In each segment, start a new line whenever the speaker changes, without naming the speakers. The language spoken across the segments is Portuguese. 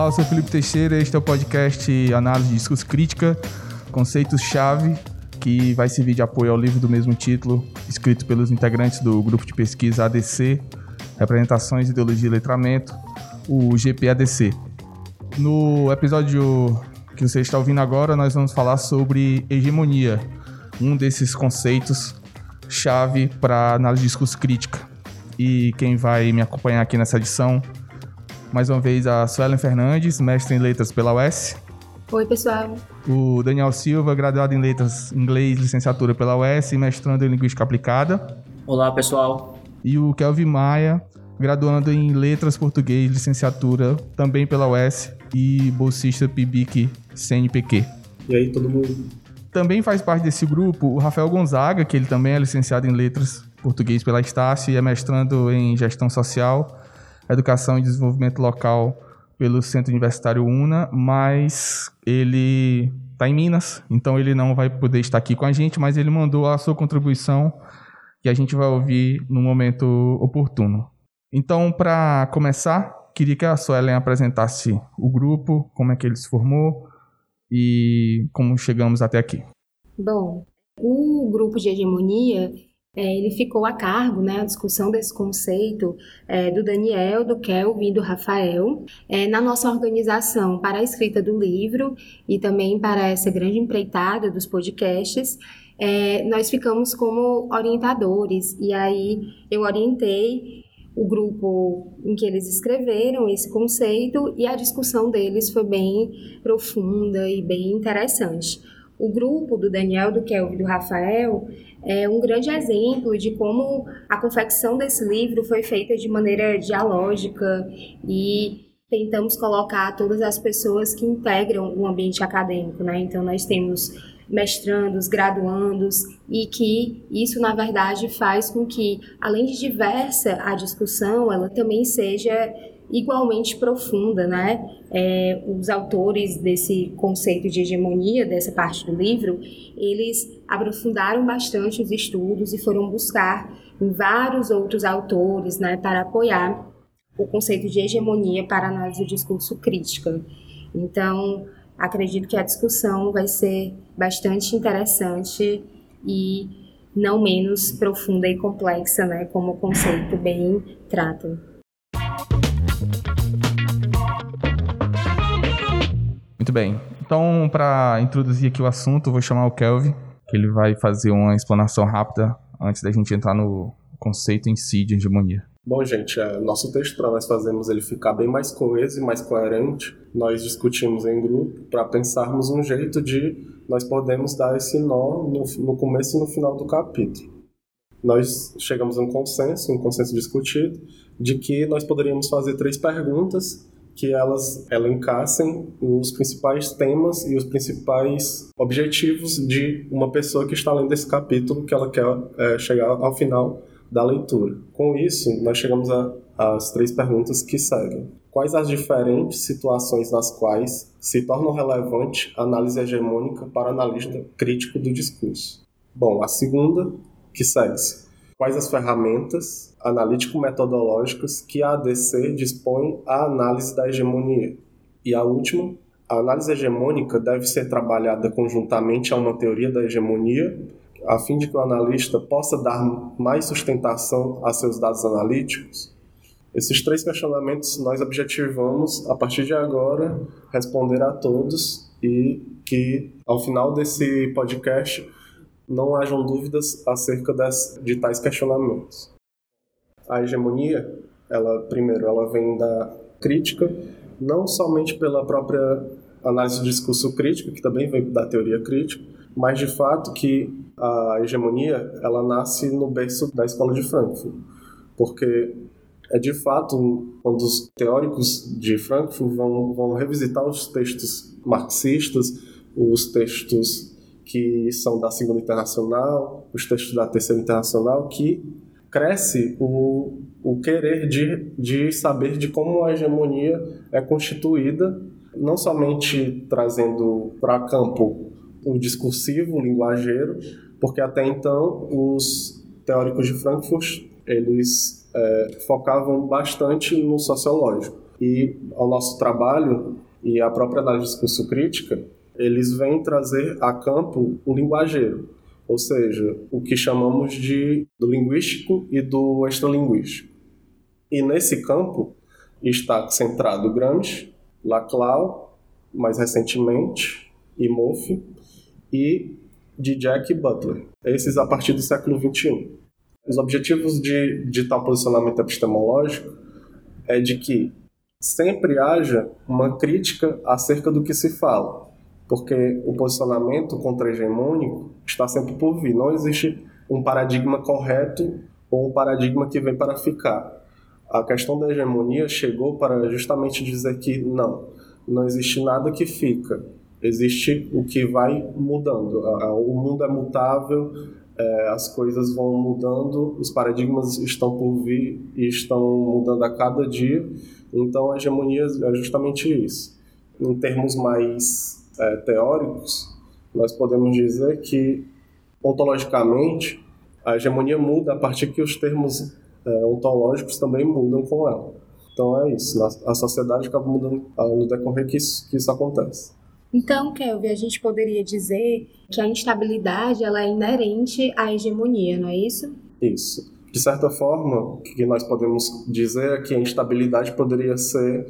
Olá, eu sou Felipe Teixeira, este é o podcast Análise de Discurso Crítica, conceitos-chave, que vai servir de apoio ao livro do mesmo título, escrito pelos integrantes do grupo de pesquisa ADC, Representações, Ideologia e Letramento, o GPADC. No episódio que você está ouvindo agora, nós vamos falar sobre hegemonia, um desses conceitos chave para análise de discurso crítica. E quem vai me acompanhar aqui nessa edição, mais uma vez, a Suelen Fernandes, mestre em letras pela UES.
Oi, pessoal.
O Daniel Silva, graduado em letras inglês, licenciatura pela UES e mestrando em linguística aplicada.
Olá, pessoal.
E o Kelvin Maia, graduando em letras português, licenciatura também pela UES e bolsista PIBIC CNPq.
E aí, todo mundo?
Também faz parte desse grupo o Rafael Gonzaga, que ele também é licenciado em letras português pela Estácio e é mestrando em gestão social, educação e desenvolvimento local pelo Centro Universitário UNA, mas ele está em Minas, então ele não vai poder estar aqui com a gente, mas ele mandou a sua contribuição que a gente vai ouvir no momento oportuno. Então, para começar, queria que a Suelen apresentasse o grupo, como é que ele se formou e como chegamos até aqui.
Bom, o grupo de hegemonia é, ele ficou a cargo, né, a discussão desse conceito é, do Daniel, do Kelvin e do Rafael, é, na nossa organização para a escrita do livro e também para essa grande empreitada dos podcasts. É, nós ficamos como orientadores e aí eu orientei o grupo em que eles escreveram esse conceito e a discussão deles foi bem profunda e bem interessante. O grupo do Daniel, do Kelvin do Rafael é um grande exemplo de como a confecção desse livro foi feita de maneira dialógica e tentamos colocar todas as pessoas que integram o ambiente acadêmico, né? Então nós temos mestrandos, graduandos e que isso na verdade faz com que além de diversa a discussão, ela também seja igualmente profunda, né? É, os autores desse conceito de hegemonia, dessa parte do livro, eles aprofundaram bastante os estudos e foram buscar em vários outros autores, né, para apoiar o conceito de hegemonia para análise do discurso crítica. Então, acredito que a discussão vai ser bastante interessante e não menos profunda e complexa, né, como o conceito bem trata.
Muito bem. Então, para introduzir aqui o assunto, vou chamar o Kelvin, que ele vai fazer uma explanação rápida antes da gente entrar no conceito em si de hegemonia.
Bom, gente, é, nosso texto, para nós fazermos ele ficar bem mais coeso e mais coerente, nós discutimos em grupo para pensarmos um jeito de nós podemos dar esse nó no, no começo e no final do capítulo. Nós chegamos a um consenso, um consenso discutido, de que nós poderíamos fazer três perguntas que elas elencassem os principais temas e os principais objetivos de uma pessoa que está lendo esse capítulo que ela quer é, chegar ao final da leitura. Com isso, nós chegamos às três perguntas que seguem. Quais as diferentes situações nas quais se torna relevante a análise hegemônica para analista crítico do discurso? Bom, a segunda, que segue-se. Quais as ferramentas analítico-metodológicas que a ADC dispõe à análise da hegemonia. E a última, a análise hegemônica deve ser trabalhada conjuntamente a uma teoria da hegemonia, a fim de que o analista possa dar mais sustentação a seus dados analíticos. Esses três questionamentos nós objetivamos, a partir de agora, responder a todos e que, ao final desse podcast, não hajam dúvidas acerca de tais questionamentos a hegemonia, ela primeiro, ela vem da crítica, não somente pela própria análise do discurso crítico, que também vem da teoria crítica, mas de fato que a hegemonia, ela nasce no berço da escola de Frankfurt, porque é de fato quando os teóricos de Frankfurt vão, vão revisitar os textos marxistas, os textos que são da Segunda Internacional, os textos da Terceira Internacional, que cresce o, o querer de, de saber de como a hegemonia é constituída, não somente trazendo para campo o discursivo, o linguageiro, porque até então os teóricos de Frankfurt eles é, focavam bastante no sociológico. E ao nosso trabalho e a própria análise de discurso crítica, eles vêm trazer a campo o linguageiro, ou seja, o que chamamos de do linguístico e do extralinguístico. E nesse campo está centrado Gramsci, Laclau, mais recentemente, e Moff, e de Jack Butler, esses a partir do século XXI. Os objetivos de, de tal posicionamento epistemológico é de que sempre haja uma crítica acerca do que se fala, porque o posicionamento contra-hegemônico está sempre por vir. Não existe um paradigma correto ou um paradigma que vem para ficar. A questão da hegemonia chegou para justamente dizer que não, não existe nada que fica, existe o que vai mudando. O mundo é mutável, é, as coisas vão mudando, os paradigmas estão por vir e estão mudando a cada dia. Então, a hegemonia é justamente isso. Em termos mais é, teóricos, nós podemos dizer que, ontologicamente, a hegemonia muda a partir que os termos é, ontológicos também mudam com ela. Então é isso, a sociedade acaba mudando no decorrer que isso, que isso acontece.
Então, Kelvin, a gente poderia dizer que a instabilidade ela é inerente à hegemonia, não é isso?
Isso. De certa forma, o que nós podemos dizer é que a instabilidade poderia ser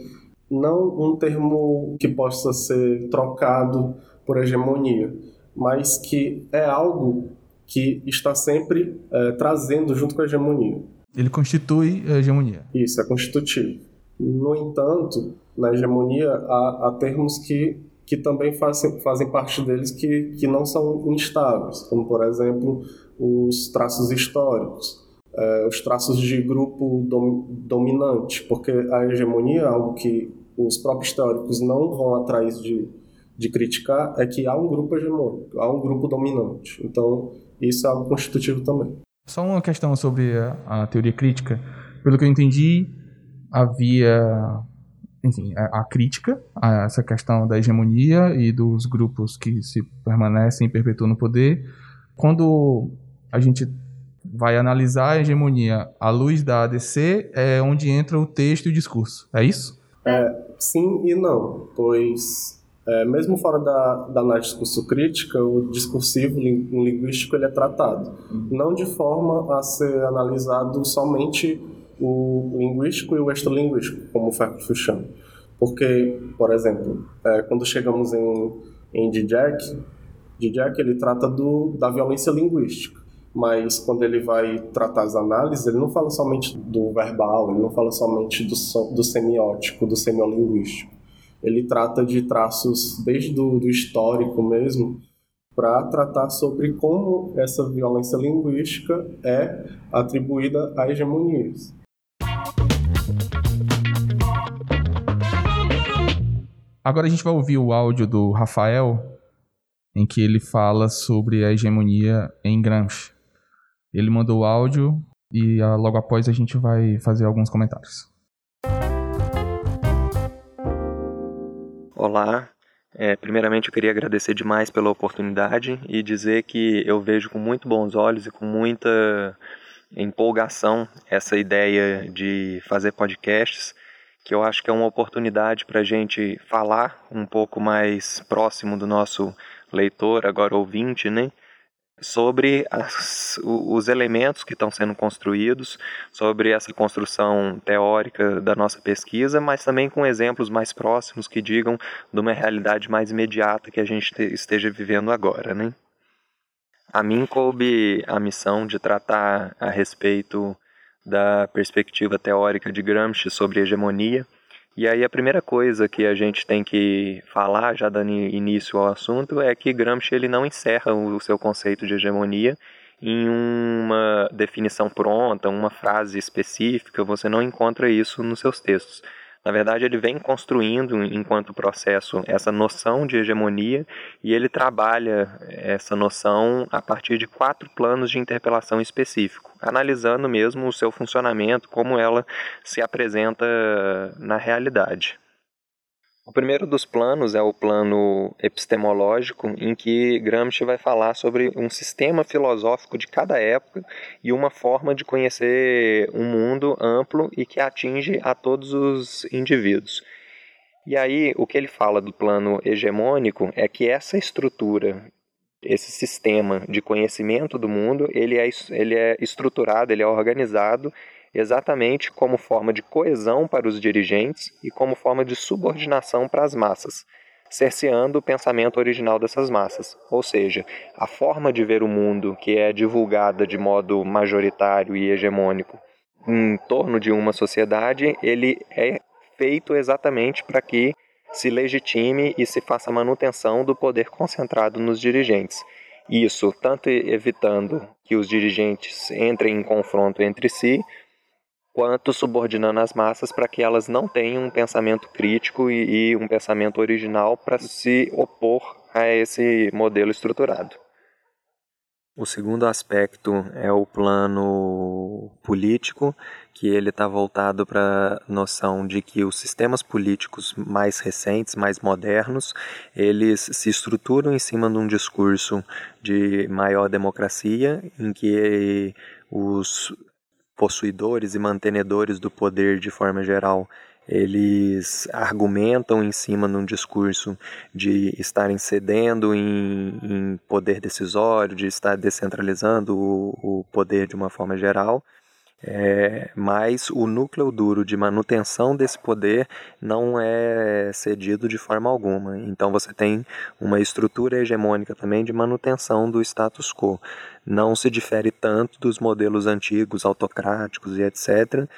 não um termo que possa ser trocado por hegemonia, mas que é algo que está sempre é, trazendo junto com a hegemonia.
Ele constitui a hegemonia.
Isso, é constitutivo. No entanto, na hegemonia há, há termos que que também fazem, fazem parte deles que, que não são instáveis, como, por exemplo, os traços históricos, é, os traços de grupo dom, dominante, porque a hegemonia, algo que os próprios teóricos não vão atrás de, de criticar, é que há um grupo hegemônico, há um grupo dominante. Então, isso é algo constitutivo também.
Só uma questão sobre a, a teoria crítica. Pelo que eu entendi, havia enfim, a, a, crítica a essa questão da hegemonia e dos grupos que se permanecem e perpetuam no poder. Quando a gente vai analisar a hegemonia à luz da ADC, é onde entra o texto e o discurso. É isso?
É, sim e não, pois é, mesmo fora da, da análise de discurso crítica, o discursivo o linguístico ele é tratado, não de forma a ser analisado somente o linguístico e o extralinguístico, como o Fergus chama. Porque, por exemplo, é, quando chegamos em, em Dijak, Dijak ele trata do, da violência linguística, mas quando ele vai tratar as análises, ele não fala somente do verbal, ele não fala somente do, do semiótico, do semiolinguístico. Ele trata de traços desde do, do histórico mesmo, para tratar sobre como essa violência linguística é atribuída a hegemonias.
Agora a gente vai ouvir o áudio do Rafael, em que ele fala sobre a hegemonia em Gramsci. Ele mandou o áudio e uh, logo após a gente vai fazer alguns comentários.
Olá, é, primeiramente eu queria agradecer demais pela oportunidade e dizer que eu vejo com muito bons olhos e com muita empolgação essa ideia de fazer podcasts que eu acho que é uma oportunidade para a gente falar um pouco mais próximo do nosso leitor, agora ouvinte, né? Sobre as, os elementos que estão sendo construídos, sobre essa construção teórica da nossa pesquisa, mas também com exemplos mais próximos que digam de uma realidade mais imediata que a gente esteja vivendo agora. Né? A mim coube a missão de tratar a respeito da perspectiva teórica de Gramsci sobre hegemonia. E aí a primeira coisa que a gente tem que falar, já dando início ao assunto, é que Gramsci ele não encerra o seu conceito de hegemonia em uma definição pronta, uma frase específica, você não encontra isso nos seus textos. Na verdade, ele vem construindo, enquanto processo, essa noção de hegemonia e ele trabalha essa noção a partir de quatro planos de interpelação específico, analisando mesmo o seu funcionamento, como ela se apresenta na realidade. O primeiro dos planos é o plano epistemológico, em que Gramsci vai falar sobre um sistema filosófico de cada época e uma forma de conhecer um mundo amplo e que atinge a todos os indivíduos. E aí, o que ele fala do plano hegemônico é que essa estrutura, esse sistema de conhecimento do mundo, ele é, ele é estruturado, ele é organizado exatamente como forma de coesão para os dirigentes e como forma de subordinação para as massas, cerceando o pensamento original dessas massas. Ou seja, a forma de ver o mundo que é divulgada de modo majoritário e hegemônico em torno de uma sociedade, ele é feito exatamente para que se legitime e se faça manutenção do poder concentrado nos dirigentes. Isso tanto evitando que os dirigentes entrem em confronto entre si, quanto subordinando as massas para que elas não tenham um pensamento crítico e, e um pensamento original para se opor a esse modelo estruturado. O segundo aspecto é o plano político, que ele está voltado para a noção de que os sistemas políticos mais recentes, mais modernos, eles se estruturam em cima de um discurso de maior democracia, em que os possuidores e mantenedores do poder de forma geral, eles argumentam em cima de um discurso de estarem cedendo em, em poder decisório, de estar descentralizando o, o poder de uma forma geral, é, mas o núcleo duro de manutenção desse poder não é cedido de forma alguma. Então você tem uma estrutura hegemônica também de manutenção do status quo. Não se difere tanto dos modelos antigos, autocráticos e etc.,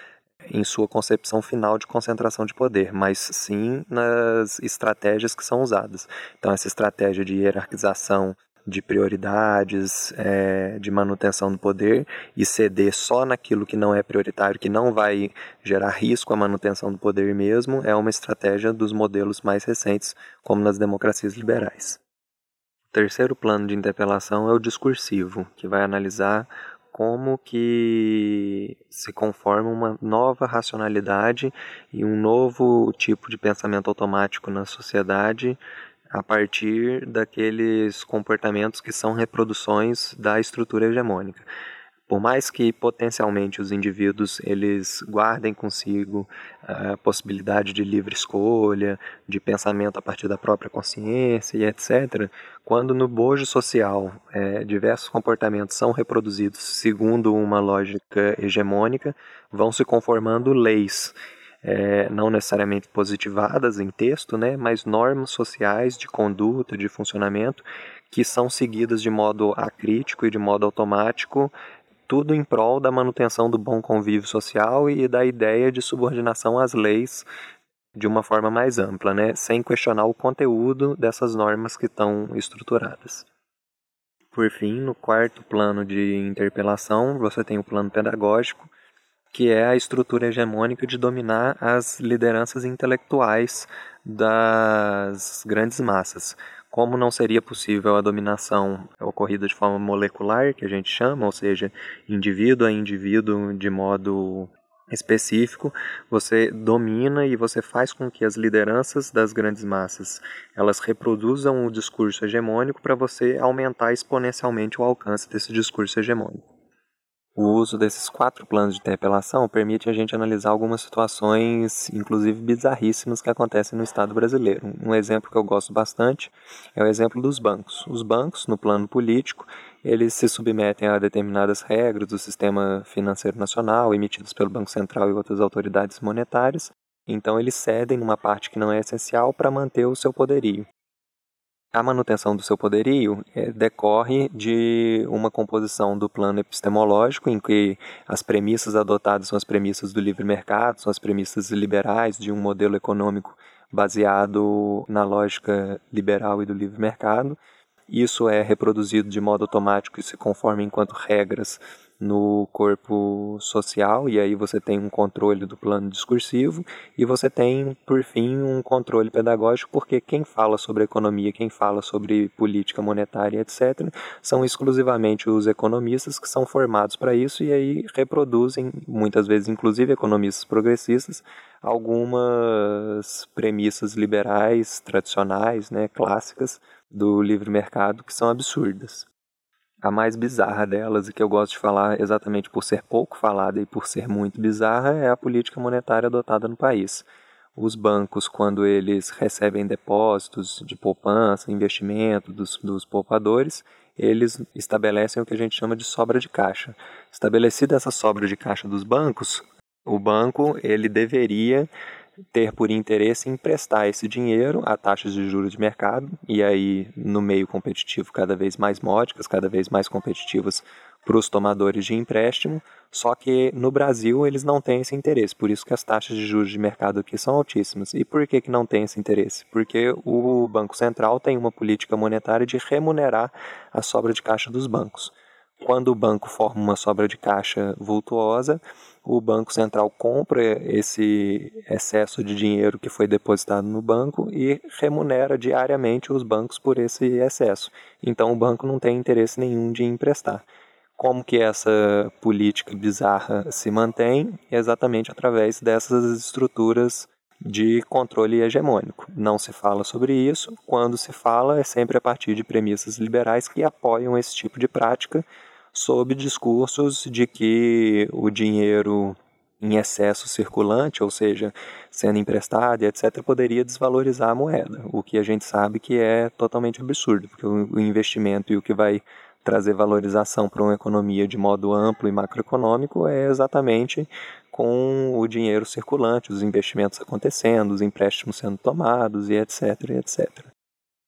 em sua concepção final de concentração de poder, mas sim nas estratégias que são usadas. Então, essa estratégia de hierarquização de prioridades, é, de manutenção do poder e ceder só naquilo que não é prioritário, que não vai gerar risco à manutenção do poder mesmo, é uma estratégia dos modelos mais recentes, como nas democracias liberais. O terceiro plano de interpelação é o discursivo, que vai analisar como que se conforma uma nova racionalidade e um novo tipo de pensamento automático na sociedade a partir daqueles comportamentos que são reproduções da estrutura hegemônica. Por mais que potencialmente os indivíduos eles guardem consigo a possibilidade de livre escolha, de pensamento a partir da própria consciência e etc., quando no bojo social é, diversos comportamentos são reproduzidos segundo uma lógica hegemônica, vão se conformando leis é, não necessariamente positivadas em texto, né, mas normas sociais de conduta, de funcionamento, que são seguidas de modo acrítico e de modo automático, tudo em prol da manutenção do bom convívio social e da ideia de subordinação às leis de uma forma mais ampla, né, sem questionar o conteúdo dessas normas que estão estruturadas. Por fim, no quarto plano de interpelação, você tem o plano pedagógico, que é a estrutura hegemônica de dominar as lideranças intelectuais das grandes massas. Como não seria possível a dominação ocorrida de forma molecular, que a gente chama, ou seja, indivíduo a indivíduo de modo específico, você domina e você faz com que as lideranças das grandes massas elas reproduzam o discurso hegemônico para você aumentar exponencialmente o alcance desse discurso hegemônico. O uso desses quatro planos de interpelação permite a gente analisar algumas situações, inclusive bizarríssimas, que acontecem no Estado brasileiro. Um exemplo que eu gosto bastante é o exemplo dos bancos. Os bancos, no plano político, eles se submetem a determinadas regras do sistema financeiro nacional, emitidas pelo Banco Central e outras autoridades monetárias, então eles cedem numa parte que não é essencial para manter o seu poderio. A manutenção do seu poderio é, decorre de uma composição do plano epistemológico, em que as premissas adotadas são as premissas do livre mercado, são as premissas liberais de um modelo econômico baseado na lógica liberal e do livre mercado. Isso é reproduzido de modo automático e se conforma enquanto regras no corpo social, e aí você tem um controle do plano discursivo, e você tem, por fim, um controle pedagógico, porque quem fala sobre economia, quem fala sobre política monetária, etc., são exclusivamente os economistas que são formados para isso e aí reproduzem, muitas vezes, inclusive economistas progressistas, algumas premissas liberais tradicionais, né, clássicas do livre mercado que são absurdas. A mais bizarra delas, e que eu gosto de falar exatamente por ser pouco falada e por ser muito bizarra, é a política monetária adotada no país. Os bancos, quando eles recebem depósitos de poupança, investimento dos, dos poupadores, eles estabelecem o que a gente chama de sobra de caixa. Estabelecida essa sobra de caixa dos bancos, o banco ele deveria ter por interesse emprestar esse dinheiro a taxas de juros de mercado e aí no meio competitivo cada vez mais módicas, cada vez mais competitivas para os tomadores de empréstimo, só que no Brasil eles não têm esse interesse, por isso que as taxas de juros de mercado aqui são altíssimas. E por que, que não tem esse interesse? Porque o Banco Central tem uma política monetária de remunerar a sobra de caixa dos bancos. Quando o banco forma uma sobra de caixa vultuosa, o Banco Central compra esse excesso de dinheiro que foi depositado no banco e remunera diariamente os bancos por esse excesso. Então o banco não tem interesse nenhum de emprestar. Como que essa política bizarra se mantém? Exatamente através dessas estruturas de controle hegemônico. Não se fala sobre isso, quando se fala é sempre a partir de premissas liberais que apoiam esse tipo de prática sob discursos de que o dinheiro em excesso circulante, ou seja, sendo emprestado etc., poderia desvalorizar a moeda, o que a gente sabe que é totalmente absurdo, porque o investimento e o que vai trazer valorização para uma economia de modo amplo e macroeconômico é exatamente com o dinheiro circulante, os investimentos acontecendo, os empréstimos sendo tomados e etc, etc.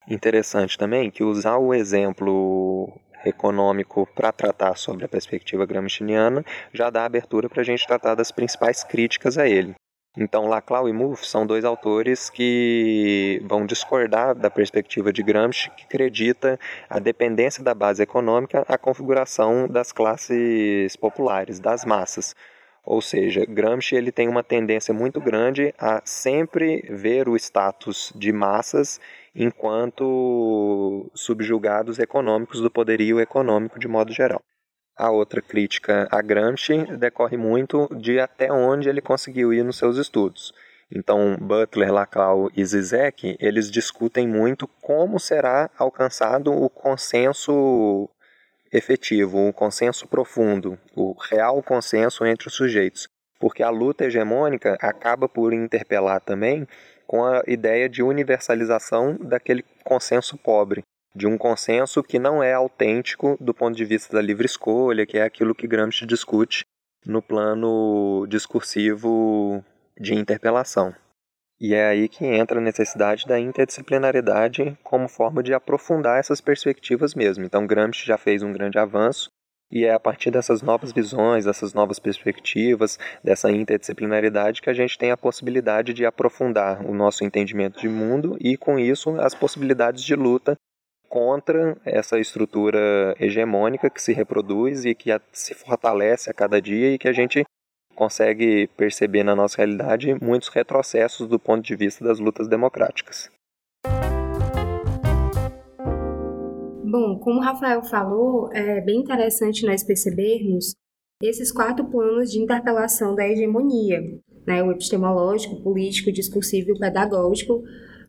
Interessante também que usar o exemplo econômico para tratar sobre a perspectiva gramsciana já dá abertura para a gente tratar das principais críticas a ele. Então, Laclau e Mouffe são dois autores que vão discordar da perspectiva de Gramsci, que acredita a dependência da base econômica à configuração das classes populares, das massas. Ou seja, Gramsci ele tem uma tendência muito grande a sempre ver o status de massas enquanto subjugados econômicos do poderio econômico de modo geral. A outra crítica a Gramsci decorre muito de até onde ele conseguiu ir nos seus estudos. Então, Butler, Laclau e Zizek, eles discutem muito como será alcançado o consenso efetivo, o consenso profundo, o real consenso entre os sujeitos. Porque a luta hegemônica acaba por interpelar também com a ideia de universalização daquele consenso pobre, de um consenso que não é autêntico do ponto de vista da livre escolha, que é aquilo que Gramsci discute no plano discursivo de interpelação. E é aí que entra a necessidade da interdisciplinaridade como forma de aprofundar essas perspectivas mesmo. Então, Gramsci já fez um grande avanço e é a partir dessas novas visões, dessas novas perspectivas, dessa interdisciplinaridade que a gente tem a possibilidade de aprofundar o nosso entendimento de mundo e, com isso, as possibilidades de luta contra essa estrutura hegemônica que se reproduz e que se fortalece a cada dia e que a gente consegue perceber na nossa realidade muitos retrocessos do ponto de vista das lutas democráticas.
Bom, como o Rafael falou, é bem interessante nós percebermos esses quatro planos de interpelação da hegemonia, né, o epistemológico, político, discursivo e pedagógico,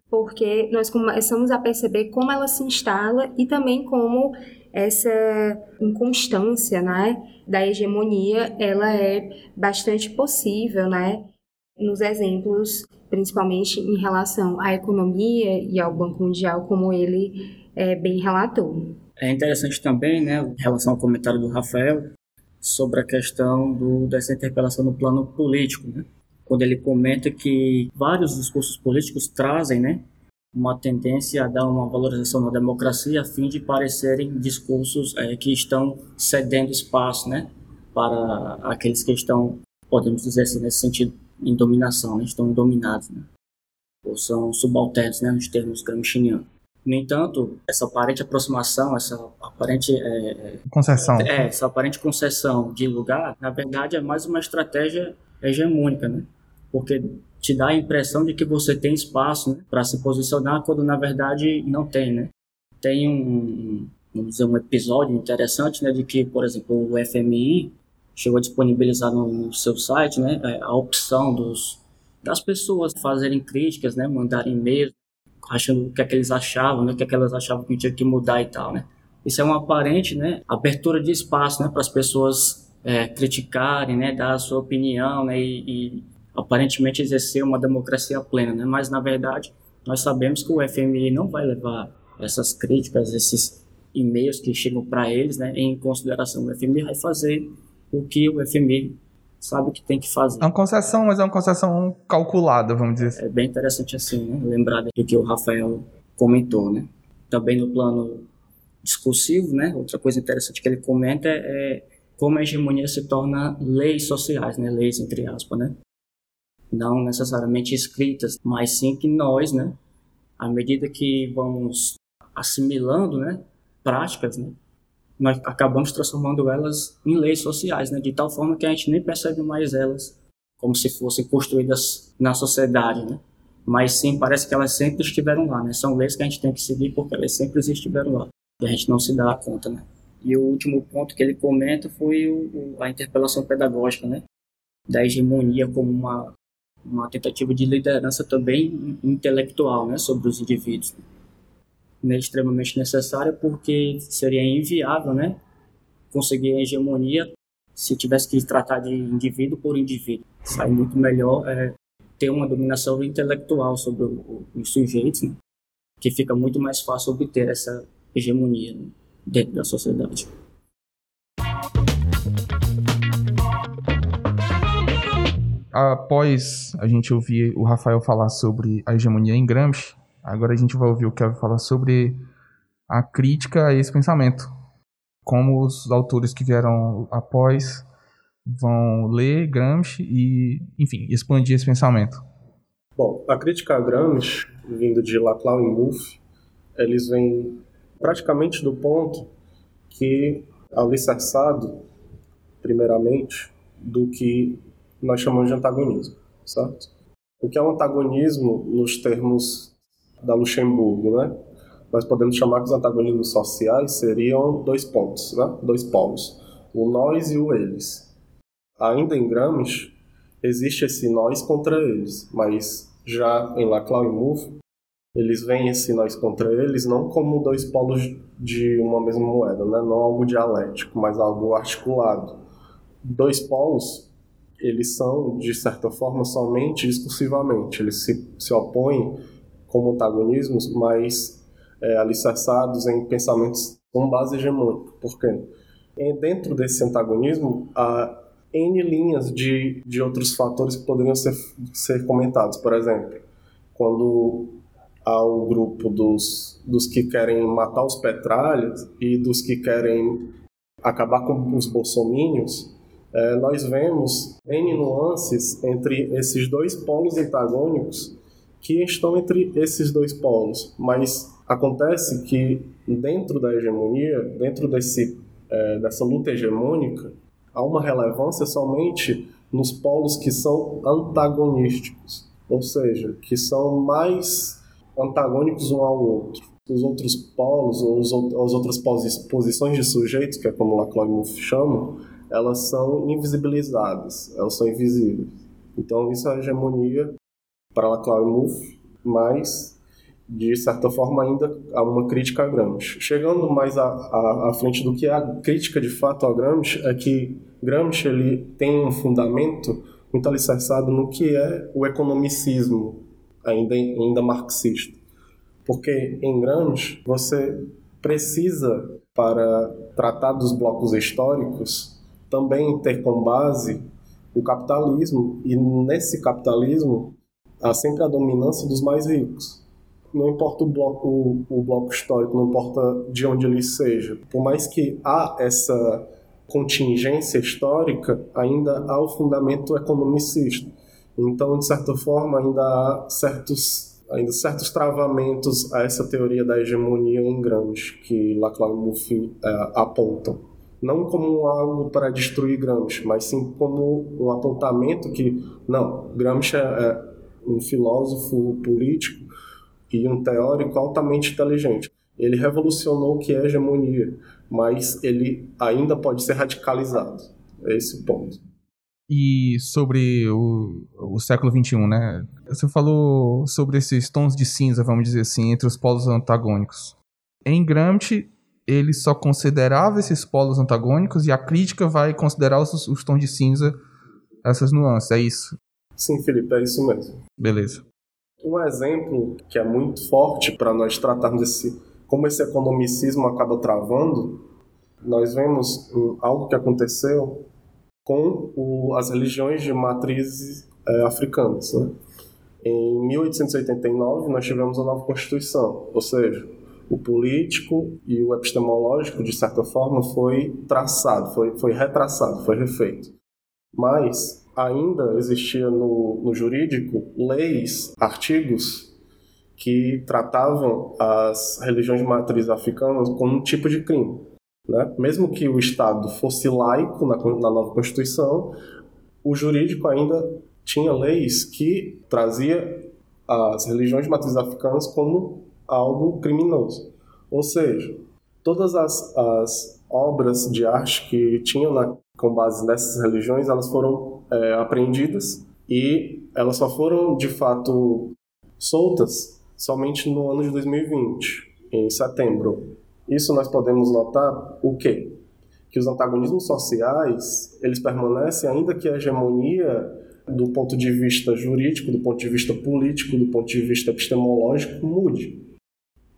porque nós começamos a perceber como ela se instala e também como essa inconstância, né, da hegemonia, ela é bastante possível, né, nos exemplos, principalmente em relação à economia e ao Banco Mundial, como ele é, bem relatou.
É interessante também, né, em relação ao comentário do Rafael, sobre a questão do, dessa interpelação no plano político, né? quando ele comenta que vários discursos políticos trazem né, uma tendência a dar uma valorização na democracia a fim de parecerem discursos é, que estão cedendo espaço né, para aqueles que estão, podemos dizer assim, nesse sentido, em dominação, né, estão dominados, né, ou são subalternos né, nos termos gramscianos. No entanto, essa aparente aproximação, essa aparente
é, concessão,
é, essa aparente concessão de lugar, na verdade é mais uma estratégia hegemônica, né? Porque te dá a impressão de que você tem espaço né, para se posicionar quando na verdade não tem, né? Tem um, vamos dizer, um episódio interessante, né, de que, por exemplo, o FMI chegou a disponibilizar no, no seu site, né, é, a opção dos das pessoas fazerem críticas, né, mandarem e-mails achando o que é que eles achavam, né, o que é que elas achavam que tinha que mudar e tal, né. Isso é uma aparente, né, abertura de espaço, né, para as pessoas é, criticarem, né, dar a sua opinião, né, e, e, aparentemente exercer uma democracia plena, né, mas na verdade nós sabemos que o FMI não vai levar essas críticas, esses e-mails que chegam para eles, né, em consideração. O FMI vai fazer o que o FMI sabe que tem que fazer.
É uma concessão, mas é uma concessão calculada, vamos dizer assim.
É bem interessante assim, né? lembrar do que o Rafael comentou, né? Também no plano discursivo, né? Outra coisa interessante que ele comenta é, como a hegemonia se torna leis sociais, né? Leis entre aspas, né? Não necessariamente escritas, mas sim que nós, né? À medida que vamos assimilando, né? Práticas, né? nós acabamos transformando elas em leis sociais, né? de tal forma que a gente nem percebe mais elas como se fossem construídas na sociedade, né? mas sim parece que elas sempre estiveram lá, né? são leis que a gente tem que seguir porque elas sempre estiveram lá e a gente não se dá conta. Né? E o último ponto que ele comenta foi o, a interpelação pedagógica, né? da hegemonia como uma, uma tentativa de liderança também intelectual né? sobre os indivíduos né, extremamente necessária, porque seria inviável né, conseguir a hegemonia se tivesse que tratar de indivíduo por indivíduo. Sai muito melhor é, ter uma dominação intelectual sobre o, os sujeitos, né, que fica muito mais fácil obter essa hegemonia né, dentro da sociedade.
Após a gente ouvir o Rafael falar sobre a hegemonia em Gramsci, Agora a gente vai ouvir o Kevin falar sobre a crítica a esse pensamento. Como os autores que vieram após vão ler Gramsci e, enfim, expandir esse pensamento.
Bom, a crítica a Gramsci, vindo de Laclau e Mouffe, eles vêm praticamente do ponto que alicerçado, primeiramente, do que nós chamamos de antagonismo, certo? O que é um antagonismo nos termos da Luxemburgo, né? Nós podemos chamar que os antagonismos sociais seriam dois pontos, né? Dois polos, o nós e o eles. Ainda em Gramsci existe esse nós contra eles, mas já em Laclau e Mouffe eles veem esse nós contra eles não como dois polos de uma mesma moeda, né? não algo dialético, mas algo articulado. Dois polos, eles são, de certa forma, somente discursivamente, eles se, se opõem como antagonismos, mas é, alicerçados em pensamentos com base hegemônica. Por quê? E dentro desse antagonismo, há N linhas de, de outros fatores que poderiam ser, ser comentados. Por exemplo, quando há o grupo dos, dos que querem matar os petralhas e dos que querem acabar com os bolsomínios, é, nós vemos N nuances entre esses dois polos antagônicos que estão entre esses dois polos. Mas acontece que dentro da hegemonia, dentro desse, é, dessa luta hegemônica, há uma relevância somente nos polos que são antagonísticos, ou seja, que são mais antagônicos um ao outro. Os outros polos, ou as outras posições de sujeitos, que é como Laclau chama, elas são invisibilizadas, elas são invisíveis. Então, isso é a hegemonia para Laclau e Mouffe, mas de certa forma ainda há uma crítica a Gramsci. Chegando mais à, à, à, frente do que é a crítica de fato a Gramsci, é que Gramsci ele tem um fundamento muito alicerçado no que é o economicismo, ainda, ainda marxista. Porque em Gramsci você precisa, para tratar dos blocos históricos, também ter como base o capitalismo, e nesse capitalismo há sempre a dominância dos mais ricos. Não importa o bloco, o, o bloco histórico, não importa de onde ele seja. Por mais que há essa contingência histórica, ainda há o fundamento economicista. Então, de certa forma, ainda há certos ainda certos travamentos a essa teoria da hegemonia em Gramsci que Laclau e Murphy é, apontam. Não como algo para destruir Gramsci, mas sim como um apontamento que, não, Gramsci é, é um filósofo político e um teórico altamente inteligente. Ele revolucionou o que é hegemonia, mas ele ainda pode ser radicalizado. É esse ponto.
E sobre o, o século XXI, né? Você falou sobre esses tons de cinza, vamos dizer assim, entre os polos antagônicos. Em Gramsci, ele só considerava esses polos antagônicos e a crítica vai considerar os, os tons de cinza, essas nuances, é isso?
Sim, Felipe, é isso mesmo.
Beleza.
Um exemplo que é muito forte para nós tratarmos esse, como esse economicismo acaba travando, nós vemos algo que aconteceu com o, as religiões de matrizes é, africanas. Né? Em 1889, nós tivemos a nova Constituição, ou seja, o político e o epistemológico, de certa forma, foi traçado, foi, foi retraçado, foi refeito. Mas ainda existia no, no jurídico leis, artigos que tratavam as religiões de matriz africanas como um tipo de crime. Né? Mesmo que o Estado fosse laico na, na nova Constituição, o jurídico ainda tinha leis que trazia as religiões de matriz africanas como algo criminoso. Ou seja, todas as, as obras de arte que tinham na, com base nessas religiões, elas foram é, apreendidas e elas só foram de fato soltas somente no ano de 2020, em setembro. Isso nós podemos notar o quê? Que os antagonismos sociais, eles permanecem ainda que a hegemonia do ponto de vista jurídico, do ponto de vista político, do ponto de vista epistemológico mude.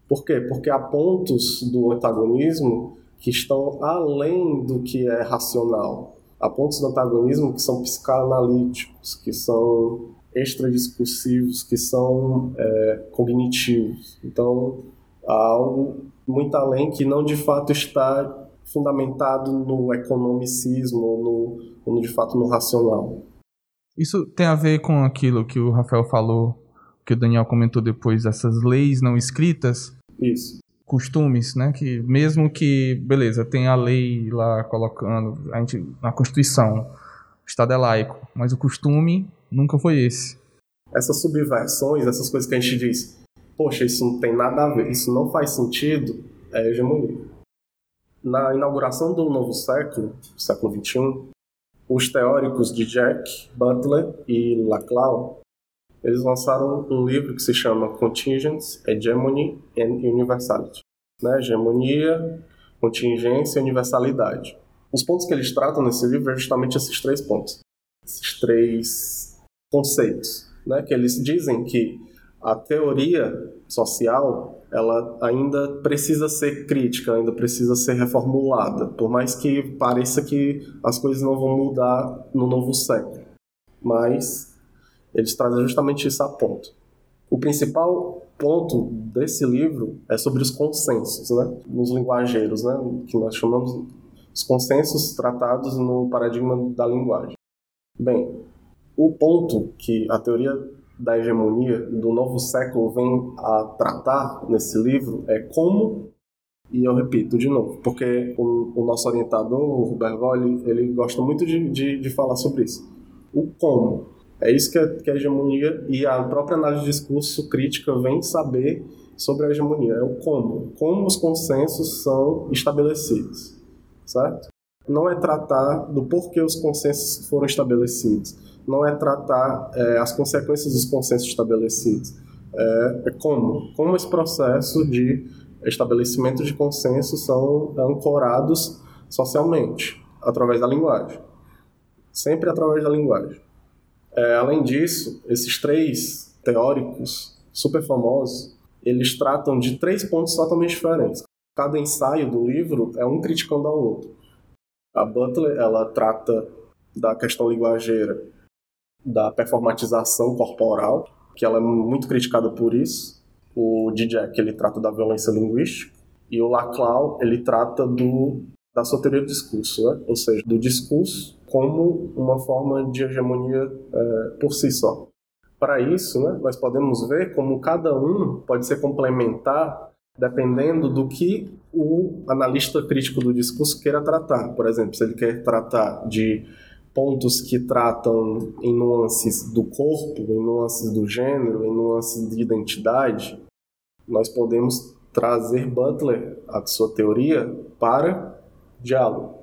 Por quê? Porque há pontos do antagonismo que estão além do que é racional. Há pontos do antagonismo que são psicanalíticos, que são extradiscursivos, que são é, cognitivos. Então, há algo muito além que não de fato está fundamentado no economicismo ou no, ou de fato no racional.
Isso tem a ver com aquilo que o Rafael falou, que o Daniel comentou depois, essas leis não escritas?
Isso.
Costumes, né? Que mesmo que, beleza, tem a lei lá colocando, a gente, na Constituição, o Estado é laico, mas o costume nunca foi esse.
Essas subversões, essas coisas que a gente diz, poxa, isso não tem nada a ver, isso não faz sentido, é hegemonia. Na inauguração do novo século, século XXI, os teóricos de Jack, Butler e Laclau, eles lançaram um livro que se chama Contingence, Hegemony and Universality. Né? Hegemonia, contingência e universalidade. Os pontos que eles tratam nesse livro é justamente esses três pontos, esses três conceitos, né? que eles dizem que a teoria social ela ainda precisa ser crítica, ainda precisa ser reformulada, por mais que pareça que as coisas não vão mudar no novo século. Mas eles trazem justamente isso a ponto. O principal ponto desse livro é sobre os consensos, né? Nos linguageiros, né? Que nós chamamos os consensos tratados no paradigma da linguagem. Bem, o ponto que a teoria da hegemonia do novo século vem a tratar nesse livro é como, e eu repito de novo, porque o, o nosso orientador, o Bergoglio, ele gosta muito de, de, de, falar sobre isso. O como. É isso que a, que a hegemonia e a própria análise de discurso crítica vem saber sobre a hegemonia. É o como. Como os consensos são estabelecidos, certo? Não é tratar do porquê os consensos foram estabelecidos não é tratar é, as consequências dos consensos estabelecidos, é, é, como, como esse processo de estabelecimento de consensos são ancorados socialmente, através da linguagem. Sempre através da linguagem. É, além disso, esses três teóricos super famosos, eles tratam de três pontos totalmente diferentes. Cada ensaio do livro é um criticando ao outro. A Butler, ela trata da questão linguageira da performatização corporal, que ela é muito criticada por isso. O Dijak, ele trata da violência linguística, e o Laclau, ele trata do, da soteria do discurso, né? ou seja, do discurso como uma forma de hegemonia é, por si só. Para isso, né, nós podemos ver como cada um pode ser complementar dependendo do que o analista crítico do discurso queira tratar. Por exemplo, se ele quer tratar de pontos que tratam em nuances do corpo, em nuances do gênero, em nuances de identidade, nós podemos trazer Butler, a sua teoria, para diálogo.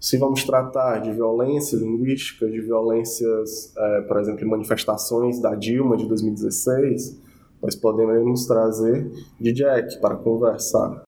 Se vamos tratar de violência linguística, de violências, é, por exemplo, manifestações da Dilma de 2016, nós podemos trazer Jack para conversar.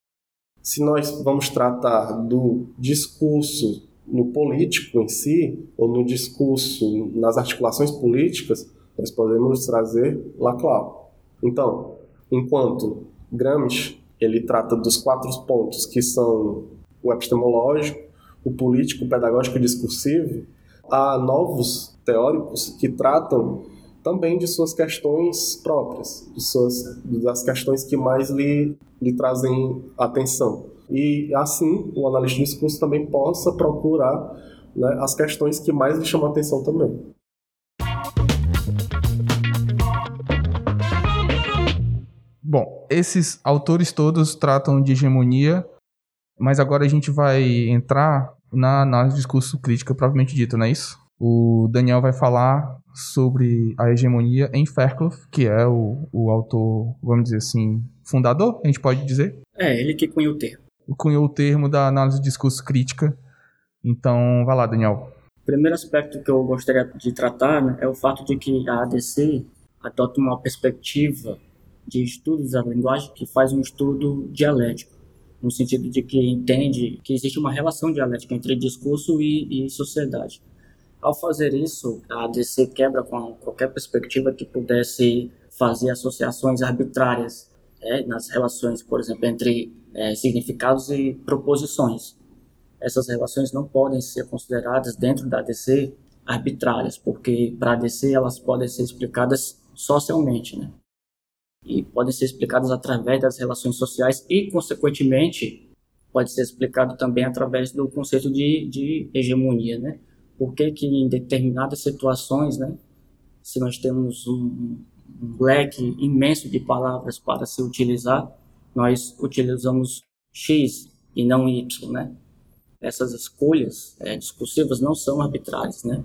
Se nós vamos tratar do discurso no político em si, ou no discurso, nas articulações políticas, nós podemos trazer Laclau. Então, enquanto Gramsci ele trata dos quatro pontos que são o epistemológico, o político, o pedagógico e discursivo, há novos teóricos que tratam também de suas questões próprias, de suas, das questões que mais lhe, lhe trazem atenção e assim o analista de discurso também possa procurar né, as questões que mais lhe chamam atenção também.
Bom, esses autores todos tratam de hegemonia, mas agora a gente vai entrar na análise de discurso crítica propriamente dita, não é isso? O Daniel vai falar sobre a hegemonia em Fairclough, que é o, o autor, vamos dizer assim, fundador, a gente pode dizer?
É, ele que cunhou o termo
cunhou o termo da análise de discurso crítica. Então, vai lá, Daniel.
O primeiro aspecto que eu gostaria de tratar né, é o fato de que a ADC adota uma perspectiva de estudos da linguagem que faz um estudo dialético, no sentido de que entende que existe uma relação dialética entre discurso e, e sociedade. Ao fazer isso, a ADC quebra com qualquer perspectiva que pudesse fazer associações arbitrárias né, nas relações, por exemplo, entre é, significados e proposições. Essas relações não podem ser consideradas dentro da ADC arbitrárias, porque para a ADC elas podem ser explicadas socialmente, né? E podem ser explicadas através das relações sociais e, consequentemente, pode ser explicado também através do conceito de, de hegemonia, né? Por que que em determinadas situações, né, se nós temos um, um leque imenso de palavras para se utilizar, nós utilizamos X e não Y, né? Essas escolhas é, discursivas não são arbitrárias, né?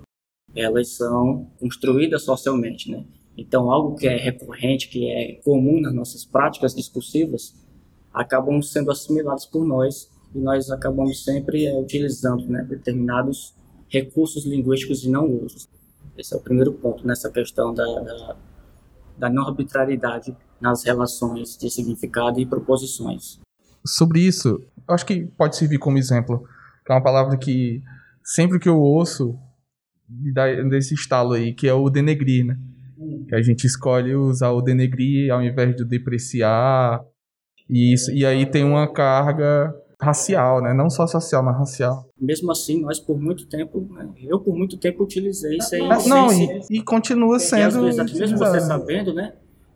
Elas são construídas socialmente, né? Então, algo que é recorrente, que é comum nas nossas práticas discursivas, acabam sendo assimilados por nós e nós acabamos sempre é, utilizando né, determinados recursos linguísticos e não outros. Esse é o primeiro ponto nessa questão da, da, da não arbitrariedade nas relações de significado e proposições.
Sobre isso, acho que pode servir como exemplo, é uma palavra que sempre que eu ouço dá desse estalo aí, que é o denegrir, né? Que a gente escolhe usar o denegrir ao invés de depreciar. E, isso, e aí tem uma carga racial, né? Não só social, mas racial.
Mesmo assim, nós por muito tempo, né? eu por muito tempo utilizei sem...
não,
sem,
e, e, continua sendo...
Vezes, mesmo você sabendo, né?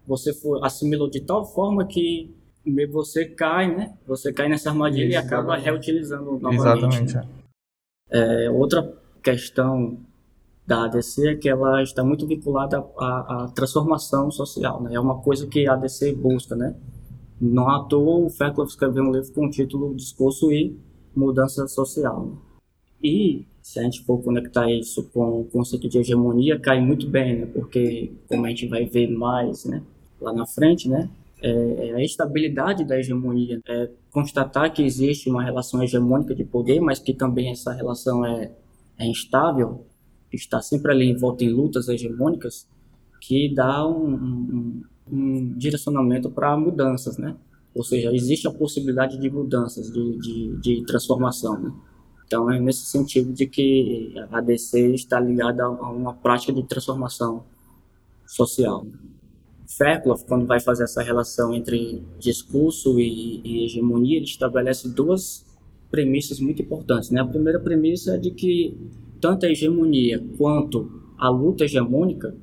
você for, assimilou de tal forma que você cai, né? Você cai nessa armadilha Isso, e acaba reutilizando novamente.
Exatamente. Né?
É, outra questão da ADC é que ela está muito vinculada à, à, transformação social, né? É uma coisa que a ADC busca, né? Não à toa o Fairclough escreveu um livro com o título Discurso e Mudança Social. Né? E se a gente for conectar isso com o conceito de hegemonia, cai muito bem, né? Porque, como a gente vai ver mais, né? lá na frente, né? É, é a estabilidade da hegemonia, é constatar que existe uma relação hegemônica de poder, mas que também essa relação é, é instável, está sempre ali envolta em lutas hegemônicas, que dá um, um, um direcionamento para mudanças, né? Ou seja, existe a possibilidade de mudanças, de, de, de transformação, né? Então, é nesse sentido de que a ADC está ligada a uma prática de transformação social. Fairclough, quando vai fazer essa relação entre discurso e, e hegemonia, ele estabelece duas premissas muito importantes. Né? A primeira premissa é de que tanto a hegemonia quanto a luta hegemônica,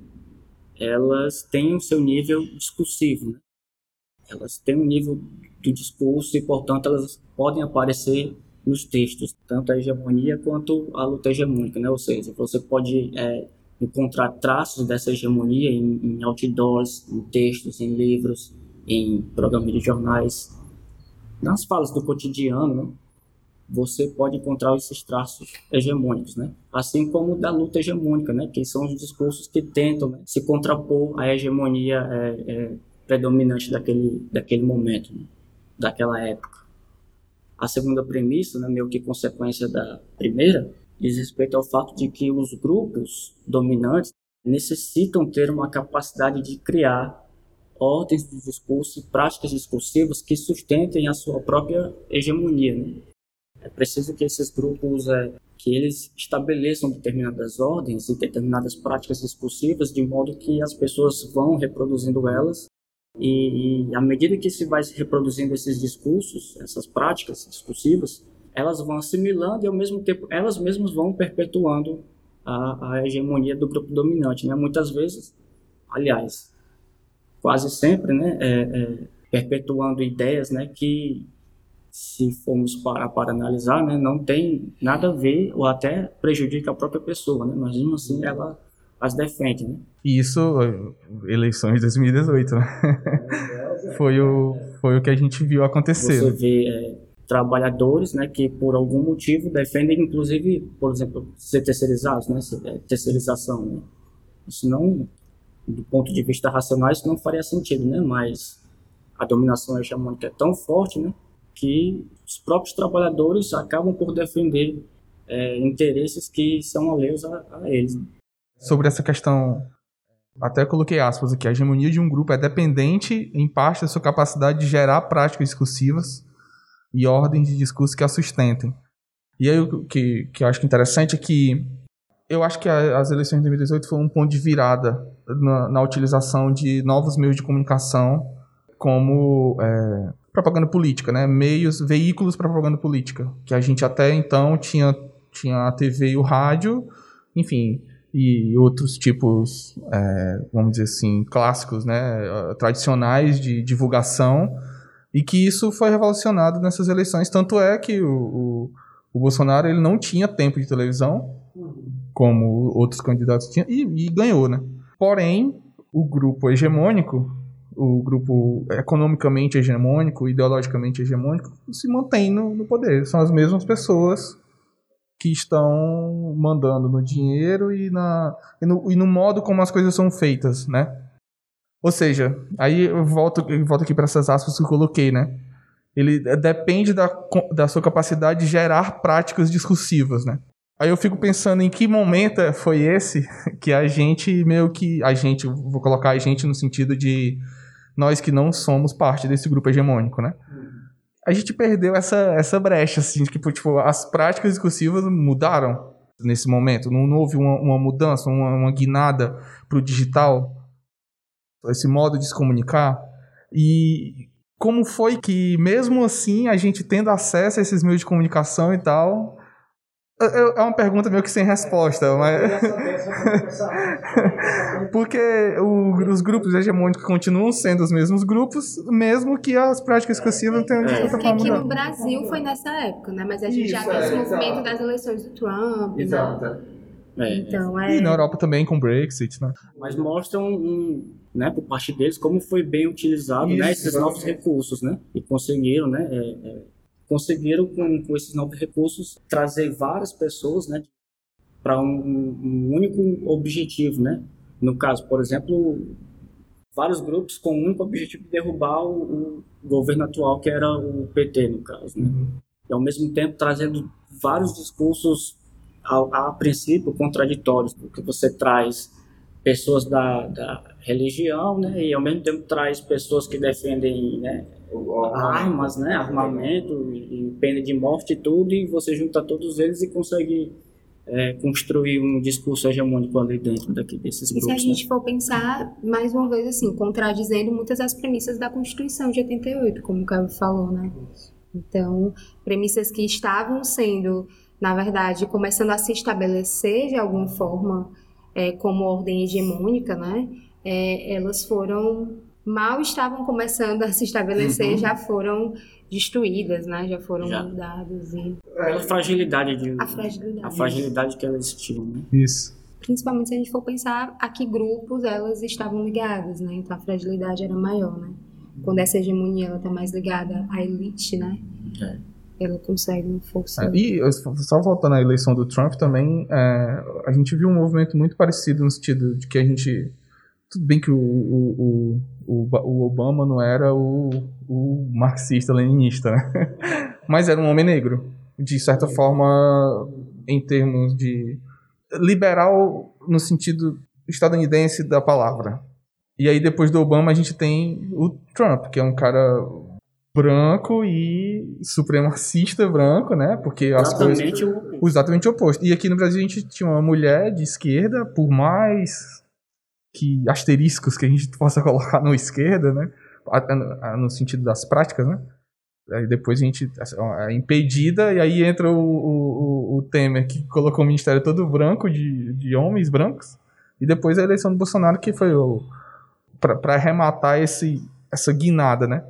elas têm o seu nível discursivo. Né? Elas têm um nível do discurso e, portanto, elas podem aparecer nos textos, tanto a hegemonia quanto a luta hegemônica. Né? Ou seja, você pode é, encontrar traços dessa hegemonia em, em outdoors, em textos, em livros, em programas de jornais, nas falas do cotidiano, né? Você pode encontrar esses traços hegemônicos, né? Assim como da luta hegemônica, né? Que são os discursos que tentam né? se contrapor à hegemonia é, é, predominante daquele, daquele momento, né? daquela época. A segunda premissa, né, meio que consequência da primeira, diz respeito ao fato de que os grupos dominantes necessitam ter uma capacidade de criar ordens de discurso e práticas discursivas que sustentem a sua própria hegemonia. Né? É preciso que esses grupos é, que eles estabeleçam determinadas ordens e determinadas práticas discursivas de modo que as pessoas vão reproduzindo elas e, e à medida que se vai reproduzindo esses discursos, essas práticas discursivas, elas vão assimilando e ao mesmo tempo elas mesmas vão perpetuando a, a hegemonia do grupo dominante, né? Muitas vezes, aliás, quase sempre, né? É, é, perpetuando ideias, né? Que se formos parar para analisar, né, não tem nada a ver ou até prejudica a própria pessoa, né? Mas mesmo assim ela as defende, né?
Isso, eleições de 2018, né? foi, o, foi o que a gente viu acontecer.
Você vê é, trabalhadores, né, que por algum motivo defendem, inclusive, por exemplo, ser terceirizados, né, é, terceirização, né? Isso não, do ponto de vista racional, isso não faria sentido, né? Mas a dominação hegemônica é tão forte, né, que os próprios trabalhadores acabam por defender é, interesses que são alheios a, a eles.
Sobre essa questão, até coloquei aspas aqui, a hegemonia de um grupo é dependente, em parte, da sua capacidade de gerar práticas discursivas e ordens de discurso que a sustentem. E aí o que, que eu acho interessante é que eu acho que a, as eleições de 2018 foram um ponto de virada na, na utilização de novos meios de comunicação como é, propaganda política, né? Meios, veículos para propaganda política, que a gente até então tinha tinha a TV e o rádio, enfim, e outros tipos, é, vamos dizer assim, clássicos, né, tradicionais de divulgação e que isso foi revolucionado nessas eleições. Tanto é que o, o, o Bolsonaro ele não tinha tempo de televisão, como outros candidatos tinham, e, e, ganhou, né? Porém, o grupo hegemônico, o grupo economicamente hegemônico, ideologicamente hegemônico, se mantém no, no poder. São as mesmas pessoas que estão mandando no dinheiro e, na, e, no, e no modo como as coisas são feitas, né? Ou seja, aí eu volto, eu volto aqui para essas aspas que eu coloquei, né? Ele depende da, da sua capacidade de gerar práticas discursivas, né? Aí eu fico pensando em que momento foi esse que a gente meio que. A gente, vou colocar a gente no sentido de nós que não somos parte desse grupo hegemônico, né? A gente perdeu essa, essa brecha, assim, que tipo, as práticas discursivas mudaram nesse momento. Não, não houve uma, uma mudança, uma, uma guinada para o digital esse modo de se comunicar. E como foi que, mesmo assim, a gente tendo acesso a esses meios de comunicação e tal. É uma pergunta meio que sem resposta, mas. Porque o, os grupos hegemônicos continuam sendo os mesmos grupos, mesmo que as práticas discursivas tenham
de certa forma. aqui no Brasil foi nessa época, né? Mas a gente Isso, já viu é, esse movimento das eleições do Trump. Né? Exato. Né?
É,
então, é...
E na Europa também com o Brexit, né?
Mas mostram, um, né, por parte deles, como foi bem utilizado né, esses novos recursos, né? E conseguiram, né? É, é, conseguiram, com, com esses novos recursos, trazer várias pessoas, né? Para um, um único objetivo, né? No caso, por exemplo, vários grupos com o único objetivo de derrubar o, o governo atual, que era o PT, no caso. Né? Uhum. E, ao mesmo tempo, trazendo vários discursos a, a princípio contraditórios, porque você traz pessoas da, da religião, né, e ao mesmo tempo traz pessoas que defendem né, armas, né, armamento e pena de morte e tudo, e você junta todos eles e consegue é, construir um discurso hegemônico ali dentro daqui, desses grupos.
E se a gente né? for pensar, mais uma vez assim, contradizendo muitas das premissas da Constituição de 88, como o Caio falou, né? Então, premissas que estavam sendo na verdade, começando a se estabelecer de alguma forma é, como ordem hegemônica, né? É, elas foram mal estavam começando a se estabelecer, uhum. já foram destruídas, né? Já foram já. mudadas e
pela fragilidade de
a fragilidade,
a fragilidade que elas tinham, né?
Isso.
principalmente se a gente for pensar a que grupos elas estavam ligadas, né? Então a fragilidade era maior, né? Quando essa hegemonia ela está mais ligada à elite, né? É. Ela consegue uma força. É,
e só voltando à eleição do Trump também, é, a gente viu um movimento muito parecido no sentido de que a gente tudo bem que o, o, o, o Obama não era o, o marxista-leninista, né? Mas era um homem negro. De certa forma, em termos de liberal no sentido estadunidense da palavra. E aí depois do Obama a gente tem o Trump, que é um cara branco e supremacista branco, né? Porque as exatamente coisas o... exatamente o oposto. E aqui no Brasil a gente tinha uma mulher de esquerda, por mais que asteriscos que a gente possa colocar no esquerda, né? No sentido das práticas, né? Aí depois a gente é impedida e aí entra o, o, o Temer que colocou o ministério todo branco de, de homens brancos e depois a eleição do Bolsonaro que foi para arrematar esse essa guinada, né?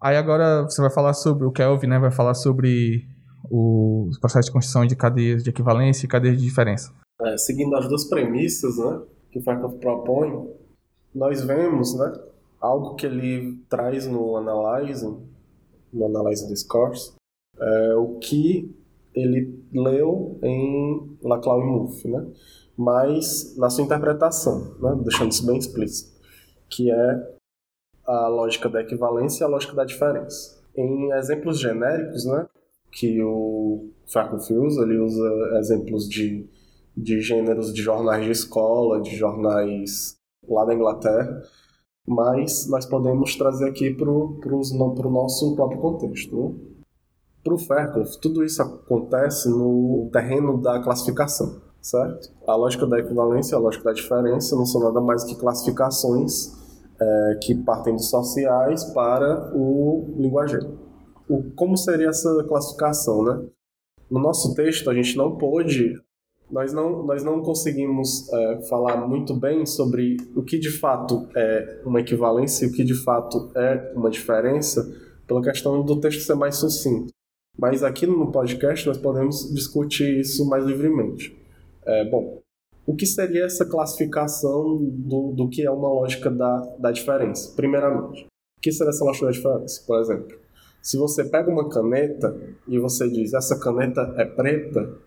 Aí agora você vai falar sobre o Kelvin, né? Vai falar sobre o processo de construção de cadeias de equivalência e cadeias de diferença.
É, seguindo as duas premissas, né? Que o Farkas propõe, nós vemos né, algo que ele traz no Analyzing, no Analyzing Discourse, é, o que ele leu em Laclau e Mouffe, né? mas na sua interpretação, né? deixando isso bem explícito, que é a lógica da equivalência e a lógica da diferença. Em exemplos genéricos, né, que o Faculty usa, ele usa exemplos de de gêneros de jornais de escola, de jornais lá da Inglaterra, mas nós podemos trazer aqui para o nosso próprio contexto. Né? Para o Fairclough, tudo isso acontece no terreno da classificação, certo? A lógica da equivalência a lógica da diferença não são nada mais que classificações é, que partem dos sociais para o linguageiro. O, como seria essa classificação, né? No nosso texto, a gente não pôde nós não, nós não conseguimos é, falar muito bem sobre o que de fato é uma equivalência e o que de fato é uma diferença, pela questão do texto ser mais sucinto. Mas aqui no podcast nós podemos discutir isso mais livremente. É, bom, o que seria essa classificação do, do que é uma lógica da, da diferença? Primeiramente, o que seria essa lógica da diferença? Por exemplo, se você pega uma caneta e você diz essa caneta é preta,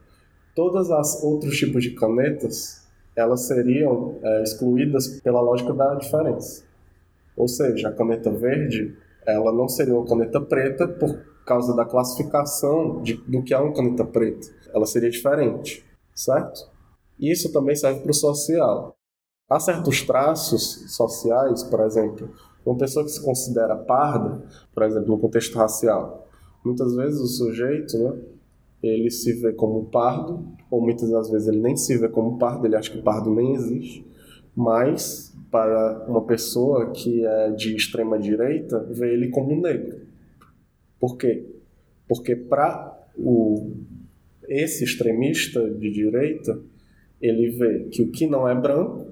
Todas as outros tipos de canetas, elas seriam é, excluídas pela lógica da diferença. Ou seja, a caneta verde, ela não seria uma caneta preta por causa da classificação de, do que é uma caneta preta. Ela seria diferente, certo? Isso também serve para o social. Há certos traços sociais, por exemplo, uma pessoa que se considera parda, por exemplo, no contexto racial, muitas vezes o sujeito, né, ele se vê como pardo, ou muitas das vezes ele nem se vê como pardo, ele acha que pardo nem existe, mas para uma pessoa que é de extrema direita, vê ele como negro. Por quê? Porque para o esse extremista de direita, ele vê que o que não é branco,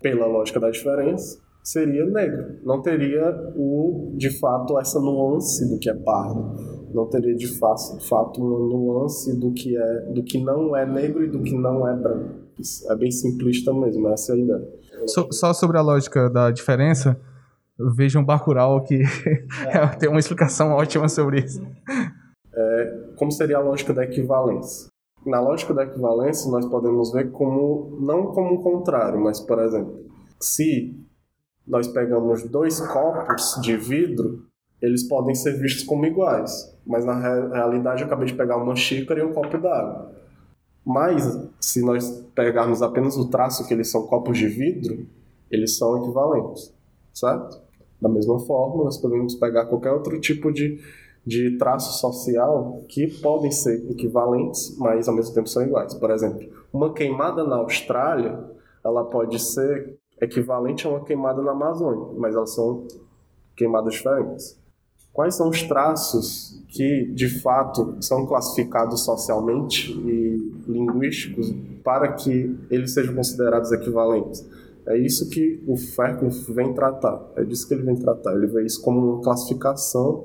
pela lógica da diferença, seria negro. Não teria o de fato essa nuance do que é pardo não teria de fato uma nuance do que é do que não é negro e do que não é branco. Isso é bem simplista mesmo, essa é a ideia.
So, só sobre a lógica da diferença, vejam Bacurau que é. tem uma explicação ótima sobre isso.
É, como seria a lógica da equivalência? Na lógica da equivalência, nós podemos ver como não como um contrário, mas por exemplo, se nós pegamos dois copos de vidro eles podem ser vistos como iguais, mas na realidade eu acabei de pegar uma xícara e um copo d'água. Mas, se nós pegarmos apenas o traço que eles são copos de vidro, eles são equivalentes, certo? Da mesma forma, nós podemos pegar qualquer outro tipo de, de traço social que podem ser equivalentes, mas ao mesmo tempo são iguais. Por exemplo, uma queimada na Austrália, ela pode ser equivalente a uma queimada na Amazônia, mas elas são queimadas diferentes. Quais são os traços que, de fato, são classificados socialmente e linguísticos para que eles sejam considerados equivalentes? É isso que o Fairclough vem tratar. É disso que ele vem tratar. Ele vê isso como uma classificação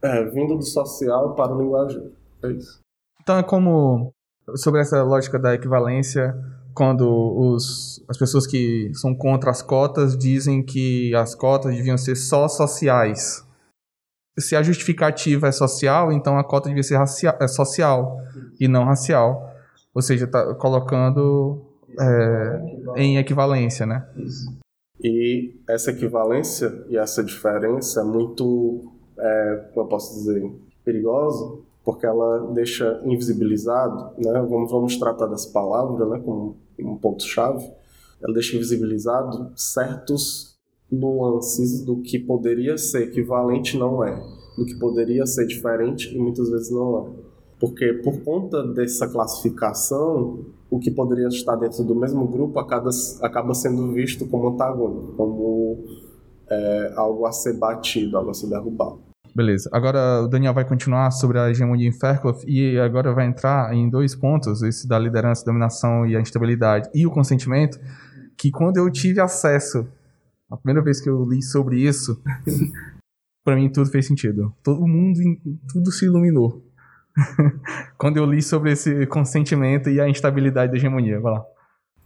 é, vindo do social para o linguageiro. É isso.
Então é como sobre essa lógica da equivalência, quando os, as pessoas que são contra as cotas dizem que as cotas deviam ser só sociais. Se a justificativa é social, então a cota devia ser racial, é social e não racial. Ou seja, está colocando é, em equivalência, né?
E essa equivalência e essa diferença é muito, é, como eu posso dizer, perigosa, porque ela deixa invisibilizado, né? Vamos, vamos tratar dessa palavra, né, como um ponto-chave. Ela deixa invisibilizado certos nuances do que poderia ser equivalente não é, do que poderia ser diferente e muitas vezes não é. Porque por conta dessa classificação, o que poderia estar dentro do mesmo grupo acaba, acaba sendo visto como antagônico, como é, algo a ser batido, algo a ser derrubado.
Beleza. Agora o Daniel vai continuar sobre a hegemonia em Fairclough e agora vai entrar em dois pontos, esse da liderança, dominação e a instabilidade e o consentimento, que quando eu tive acesso, a primeira vez que eu li sobre isso, para mim tudo fez sentido. Todo mundo, tudo se iluminou. quando eu li sobre esse consentimento e a instabilidade da hegemonia. Vai lá.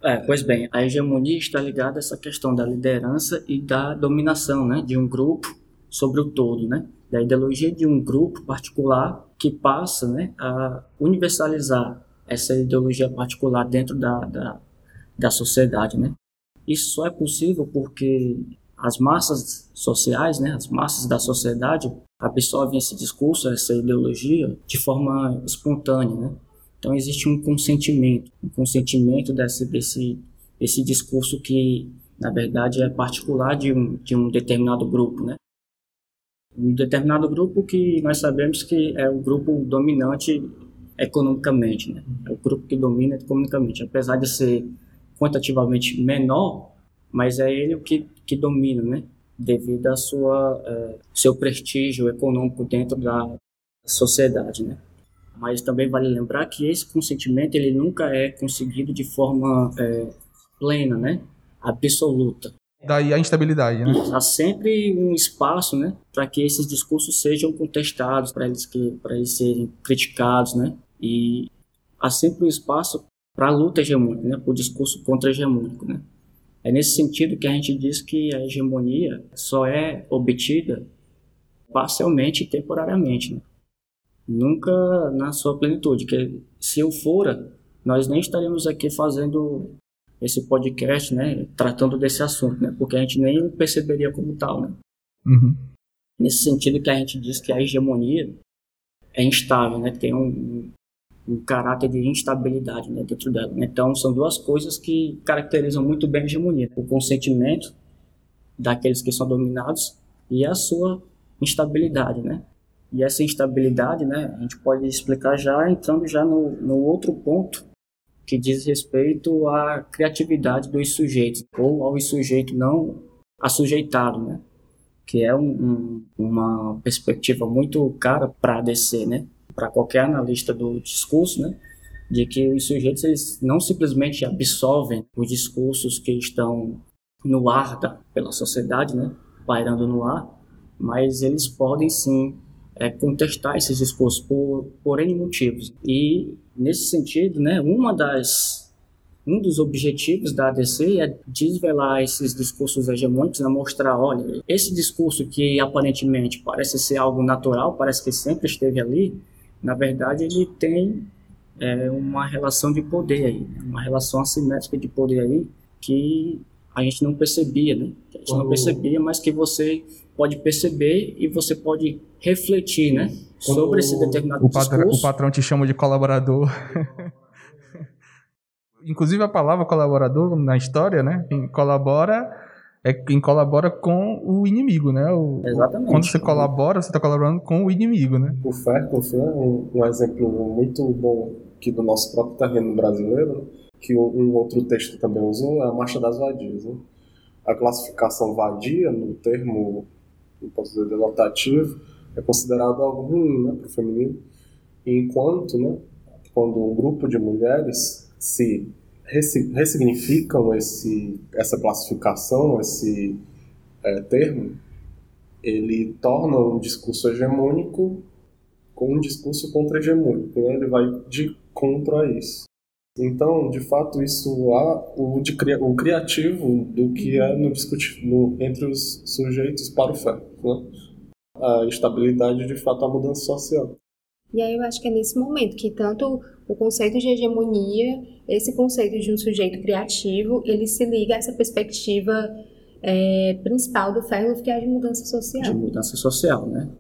É, pois bem, a hegemonia está ligada a essa questão da liderança e da dominação né, de um grupo sobre o todo, né? da ideologia de um grupo particular que passa né, a universalizar essa ideologia particular dentro da, da, da sociedade. Né? Isso só é possível porque as massas sociais, né, as massas da sociedade absorvem esse discurso, essa ideologia de forma espontânea. Né? Então existe um consentimento, um consentimento desse, desse, desse discurso que, na verdade, é particular de um, de um determinado grupo. Né? um determinado grupo que nós sabemos que é o grupo dominante economicamente, né? É o grupo que domina economicamente, apesar de ser quantitativamente menor, mas é ele o que, que domina, né? Devido a sua é, seu prestígio econômico dentro da sociedade, né? Mas também vale lembrar que esse consentimento ele nunca é conseguido de forma é, plena, né? Absoluta.
Daí a instabilidade, né?
Há sempre um espaço, né, para que esses discursos sejam contestados, para eles que para eles serem criticados, né? E há sempre um espaço para a luta hegemônica, né, para o discurso contra-hegemônico, né? É nesse sentido que a gente diz que a hegemonia só é obtida parcialmente e temporariamente, né? nunca na sua plenitude. Que se eu fora, nós nem estaríamos aqui fazendo esse podcast, né, tratando desse assunto, né, porque a gente nem perceberia como tal, né.
Uhum.
Nesse sentido que a gente diz que a hegemonia é instável, né, tem um, um caráter de instabilidade né, dentro dela. Né? Então, são duas coisas que caracterizam muito bem a hegemonia: o consentimento daqueles que são dominados e a sua instabilidade, né? E essa instabilidade, né, a gente pode explicar já entrando já no, no outro ponto que diz respeito à criatividade dos sujeitos, ou ao sujeito não assujeitado, né? que é um, um, uma perspectiva muito cara para DC, né? Para qualquer analista do discurso, né? de que os sujeitos eles não simplesmente absorvem os discursos que estão no ar da, pela sociedade, né? pairando no ar, mas eles podem sim é, contestar esses discursos por, por N motivos. E Nesse sentido, né, uma das um dos objetivos da ADC é desvelar esses discursos hegemônicos, né, mostrar, olha, esse discurso que aparentemente parece ser algo natural, parece que sempre esteve ali, na verdade ele tem é, uma relação de poder aí, né, uma relação assimétrica de poder aí que a gente não percebia, né? A gente não percebia, mas que você pode perceber e você pode refletir, né? Sobre esse determinado
o patrão, discurso. O patrão te chama de colaborador. Inclusive a palavra colaborador na história, né? Quem colabora é quem colabora com o inimigo, né? O,
Exatamente.
Quando você colabora, você está colaborando com o inimigo, né?
O Ferco foi um, um, exemplo muito bom aqui do nosso próprio terreno brasileiro, que um outro texto também usou, é a Marcha das Vadias. Né? A classificação vadia, no termo, não posso dizer denotativo, é considerado algo ruim né, para o feminino. enquanto, né, quando um grupo de mulheres se ressignificam esse, essa classificação, esse é, termo, ele torna um discurso hegemônico com um discurso contra-hegemônico. Né? Ele vai de contra isso. Então, de fato, isso há o, de, o criativo do que é no no, entre os sujeitos para o fé. Né? A estabilidade, de fato, a mudança social.
E aí eu acho que é nesse momento que tanto o conceito de hegemonia, esse conceito de um sujeito criativo, ele se liga a essa perspectiva é, principal do Fairclough, que é a de mudança social.
De mudança social, né?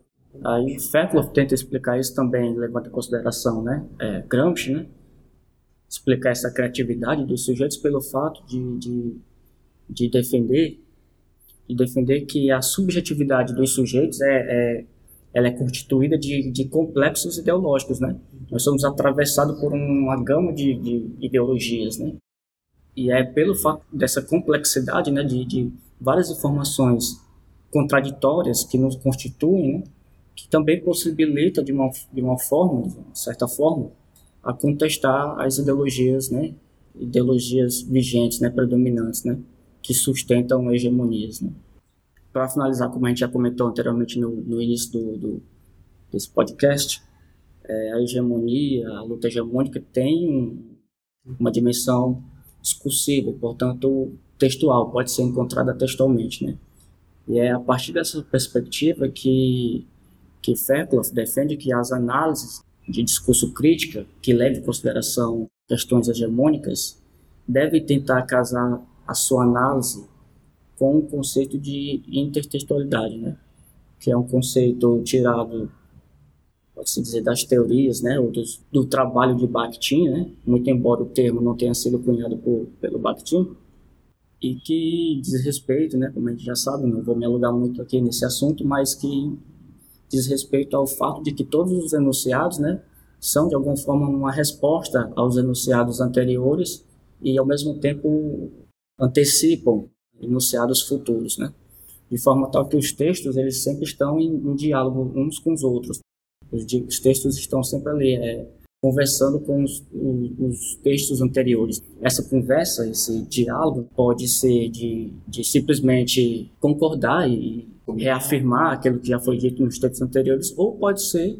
Aí Fairclough tenta explicar isso também, levando em consideração, né, é, Gramsci, né, explicar essa criatividade dos sujeitos pelo fato de, de, de defender de defender que a subjetividade dos sujeitos é, é ela é constituída de, de complexos ideológicos, né? Nós somos atravessados por uma gama de, de ideologias, né? E é pelo fato dessa complexidade, né, de, de várias informações contraditórias que nos constituem, né, que também possibilita de uma, de uma forma, de certa forma, a contestar as ideologias, né, ideologias vigentes, né, predominantes, né, que sustentam hegemonias, né. Para finalizar, como a gente já comentou anteriormente no, no início do, do, desse podcast, é, a hegemonia, a luta hegemônica tem um, uma dimensão discursiva, portanto textual, pode ser encontrada textualmente, né? E é a partir dessa perspectiva que que Fairclough defende que as análises de discurso crítica que leve em consideração questões hegemônicas devem tentar casar a sua análise com o conceito de intertextualidade, né? Que é um conceito tirado pode-se dizer, das teorias, né, ou dos, do trabalho de Bakhtin, né, muito embora o termo não tenha sido cunhado por, pelo Bakhtin, e que diz respeito, né, como a gente já sabe, não vou me alugar muito aqui nesse assunto, mas que diz respeito ao fato de que todos os enunciados, né, são de alguma forma uma resposta aos enunciados anteriores e ao mesmo tempo antecipam enunciados futuros, né, de forma tal que os textos eles sempre estão em, em diálogo uns com os outros. Os, os textos estão sempre ali, é, conversando com os, os, os, textos anteriores. Essa conversa, esse diálogo, pode ser de, de simplesmente concordar e reafirmar aquilo que já foi dito nos textos anteriores, ou pode ser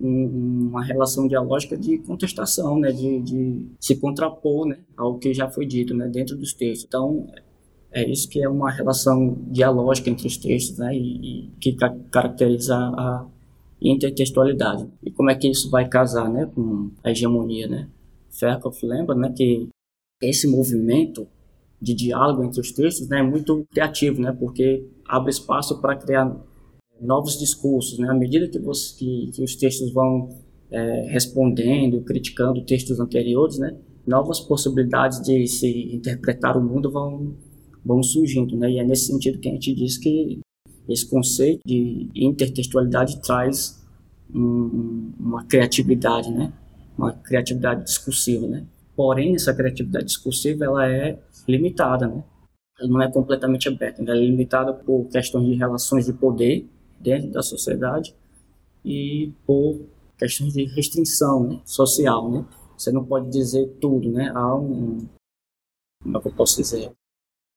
um, uma relação dialógica de contestação, né, de, de se contrapor né, ao que já foi dito né, dentro dos textos. Então, é isso que é uma relação dialógica entre os textos né, e, e que caracteriza a intertextualidade. E como é que isso vai casar né, com a hegemonia? Né? Ferkoff lembra né, que esse movimento de diálogo entre os textos né, é muito criativo, né, porque abre espaço para criar novos discursos. Né? À medida que, você, que, que os textos vão é, respondendo, criticando textos anteriores, né, novas possibilidades de se interpretar o mundo vão, vão surgindo. Né? E é nesse sentido que a gente diz que esse conceito de intertextualidade traz um, uma criatividade, né? Uma criatividade discursiva, né? Porém, essa criatividade discursiva ela é limitada, né? Ela não é completamente aberta, ela é limitada por questões de relações de poder dentro da sociedade e por questões de restrição né? social, né? Você não pode dizer tudo, né? Há um, como é que eu posso dizer?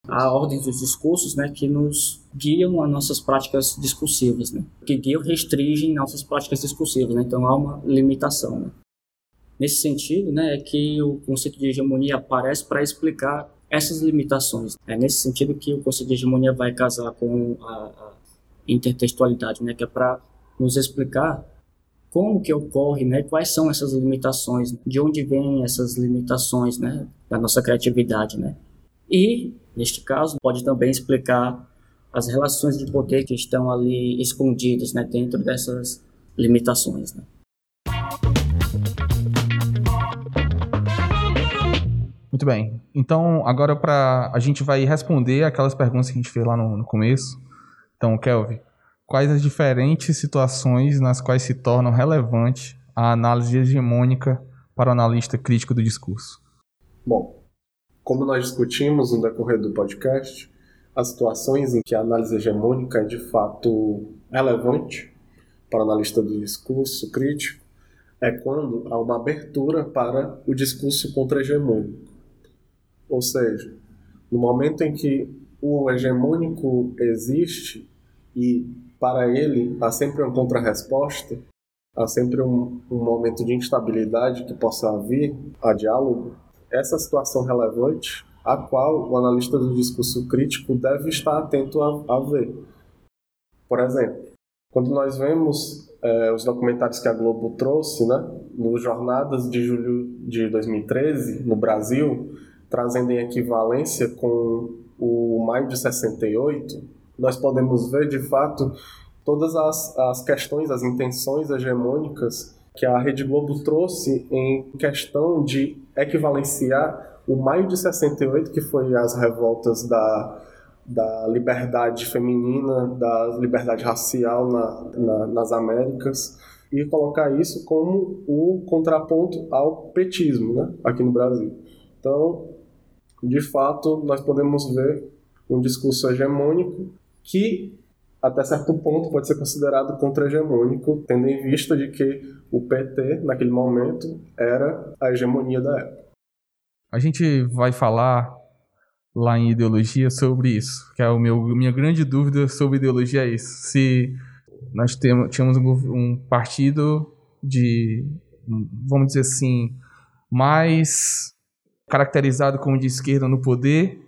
A ordem dos discursos, né, que nos guiam a nossas práticas discursivas, né, que guiam, restringem nossas práticas discursivas, né, então há uma limitação. Né. Nesse sentido, né, é que o conceito de hegemonia aparece para explicar essas limitações. É nesse sentido que o conceito de hegemonia vai casar com a, a intertextualidade, né, que é para nos explicar como que ocorre, né, quais são essas limitações, de onde vêm essas limitações, né, da nossa criatividade, né. E Neste caso, pode também explicar as relações de poder que estão ali escondidas né, dentro dessas limitações. Né?
Muito bem. Então, agora para a gente vai responder aquelas perguntas que a gente fez lá no, no começo. Então, Kelvin, quais as diferentes situações nas quais se tornam relevante a análise hegemônica para o analista crítico do discurso?
Bom, como nós discutimos no decorrer do podcast, as situações em que a análise hegemônica é de fato relevante para o analista do discurso crítico é quando há uma abertura para o discurso contra-hegemônico. Ou seja, no momento em que o hegemônico existe e para ele há sempre uma contra-resposta, há sempre um, um momento de instabilidade que possa vir a diálogo, essa situação relevante a qual o analista do discurso crítico deve estar atento a, a ver. Por exemplo, quando nós vemos é, os documentários que a Globo trouxe, né, nos Jornadas de Julho de 2013, no Brasil, trazendo em equivalência com o Maio de 68, nós podemos ver, de fato, todas as, as questões, as intenções hegemônicas que a Rede Globo trouxe em questão de equivalenciar o Maio de 68, que foi as revoltas da da liberdade feminina, da liberdade racial na, na, nas Américas e colocar isso como o contraponto ao petismo né, aqui no Brasil. Então, de fato, nós podemos ver um discurso hegemônico que, até certo ponto, pode ser considerado contra-hegemônico, tendo em vista de que o PT, naquele momento, era a hegemonia da época.
A gente vai falar lá em ideologia sobre isso, que é meu minha grande dúvida sobre ideologia é isso. Se nós temos, tínhamos um partido de, vamos dizer assim, mais caracterizado como de esquerda no poder,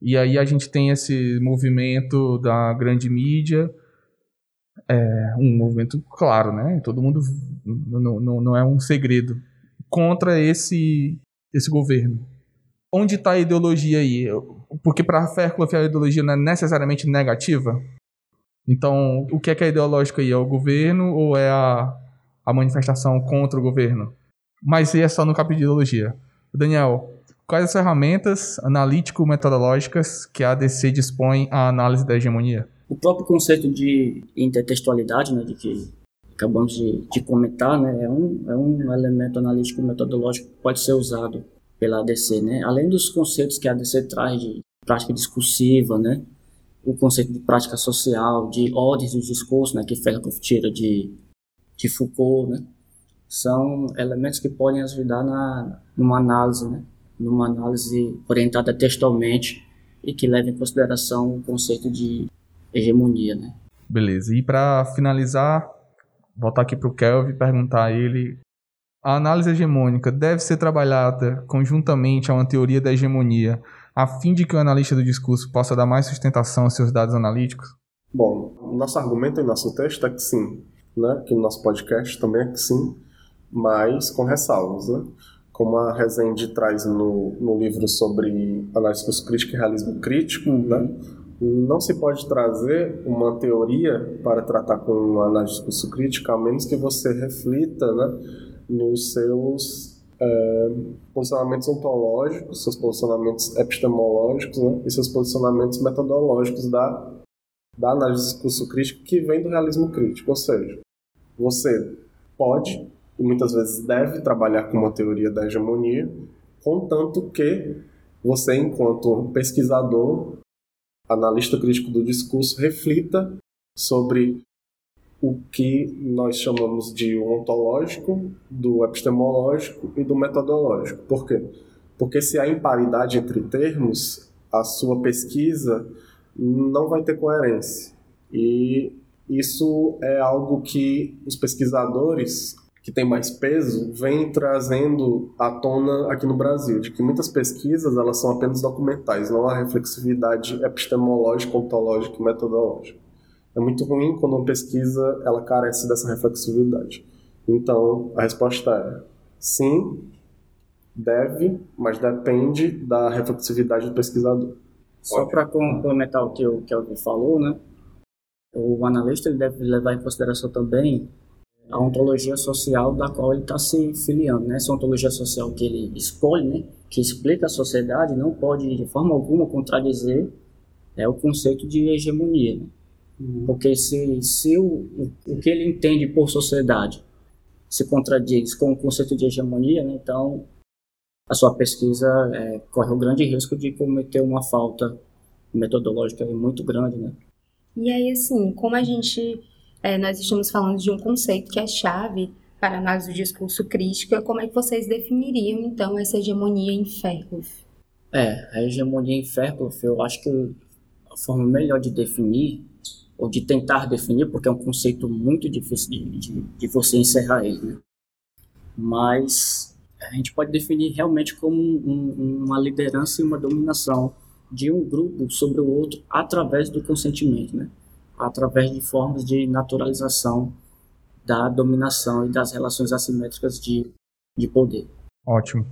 e aí a gente tem esse movimento da grande mídia, é um movimento claro, né? Todo mundo não, não, não é um segredo contra esse esse governo onde está a ideologia aí? Porque para Fairclough a ideologia não é necessariamente negativa. Então, o que é que é ideológico aí? É o governo ou é a, a manifestação contra o governo? Mas é só no capítulo de ideologia. Daniel, quais as ferramentas analítico-metodológicas que a ADC dispõe à análise da hegemonia?
O próprio conceito de intertextualidade, né, de que acabamos de, de comentar, né, é, um, é um elemento analítico-metodológico que pode ser usado pela ADC, né? Além dos conceitos que a ADC traz de prática discursiva, né? O conceito de prática social, de ordens do discurso, né? Que Foucault tira de, de Foucault, né? São elementos que podem ajudar na numa análise, né? Numa análise orientada textualmente e que leva em consideração o conceito de hegemonia, né?
Beleza. E para finalizar, voltar aqui para o Kelvin e perguntar a ele a análise hegemônica deve ser trabalhada conjuntamente a uma teoria da hegemonia, a fim de que o analista do discurso possa dar mais sustentação aos seus dados analíticos?
Bom, nosso argumento em nosso texto é que sim, né? que no nosso podcast também é que sim, mas com ressalvas. Né? Como a Rezende traz no, no livro sobre análise crítico e realismo crítico, né? não se pode trazer uma teoria para tratar com análise discurso crítico, a menos que você reflita né, nos seus é, posicionamentos ontológicos, seus posicionamentos epistemológicos né, e seus posicionamentos metodológicos da, da análise de discurso crítico que vem do realismo crítico. Ou seja, você pode e muitas vezes deve trabalhar com uma teoria da hegemonia, contanto que você, enquanto pesquisador, analista crítico do discurso, reflita sobre o que nós chamamos de ontológico, do epistemológico e do metodológico. Por quê? Porque se há imparidade entre termos, a sua pesquisa não vai ter coerência. E isso é algo que os pesquisadores que têm mais peso vêm trazendo à tona aqui no Brasil, de que muitas pesquisas elas são apenas documentais, não há reflexividade epistemológica, ontológica e metodológica. É muito ruim quando uma pesquisa ela carece dessa reflexividade. Então, a resposta é sim, deve, mas depende da reflexividade do pesquisador.
Só para complementar o que o Kelvin falou, né? O analista ele deve levar em consideração também a ontologia social da qual ele está se filiando, né? Essa ontologia social que ele escolhe, né? Que explica a sociedade, não pode de forma alguma contradizer é o conceito de hegemonia. Né? Porque se, se o, o que ele entende por sociedade se contradiz com o conceito de hegemonia, né, então a sua pesquisa é, corre o grande risco de cometer uma falta metodológica muito grande, né?
E aí, assim, como a gente, é, nós estamos falando de um conceito que é chave para análise do discurso crítica, como é que vocês definiriam, então, essa hegemonia em Fairclough?
É, a hegemonia em Fairclough, eu acho que a forma melhor de definir ou de tentar definir, porque é um conceito muito difícil de, de, de você encerrar ele. Né? Mas a gente pode definir realmente como um, uma liderança e uma dominação de um grupo sobre o outro através do consentimento, né? Através de formas de naturalização da dominação e das relações assimétricas de, de poder.
Ótimo.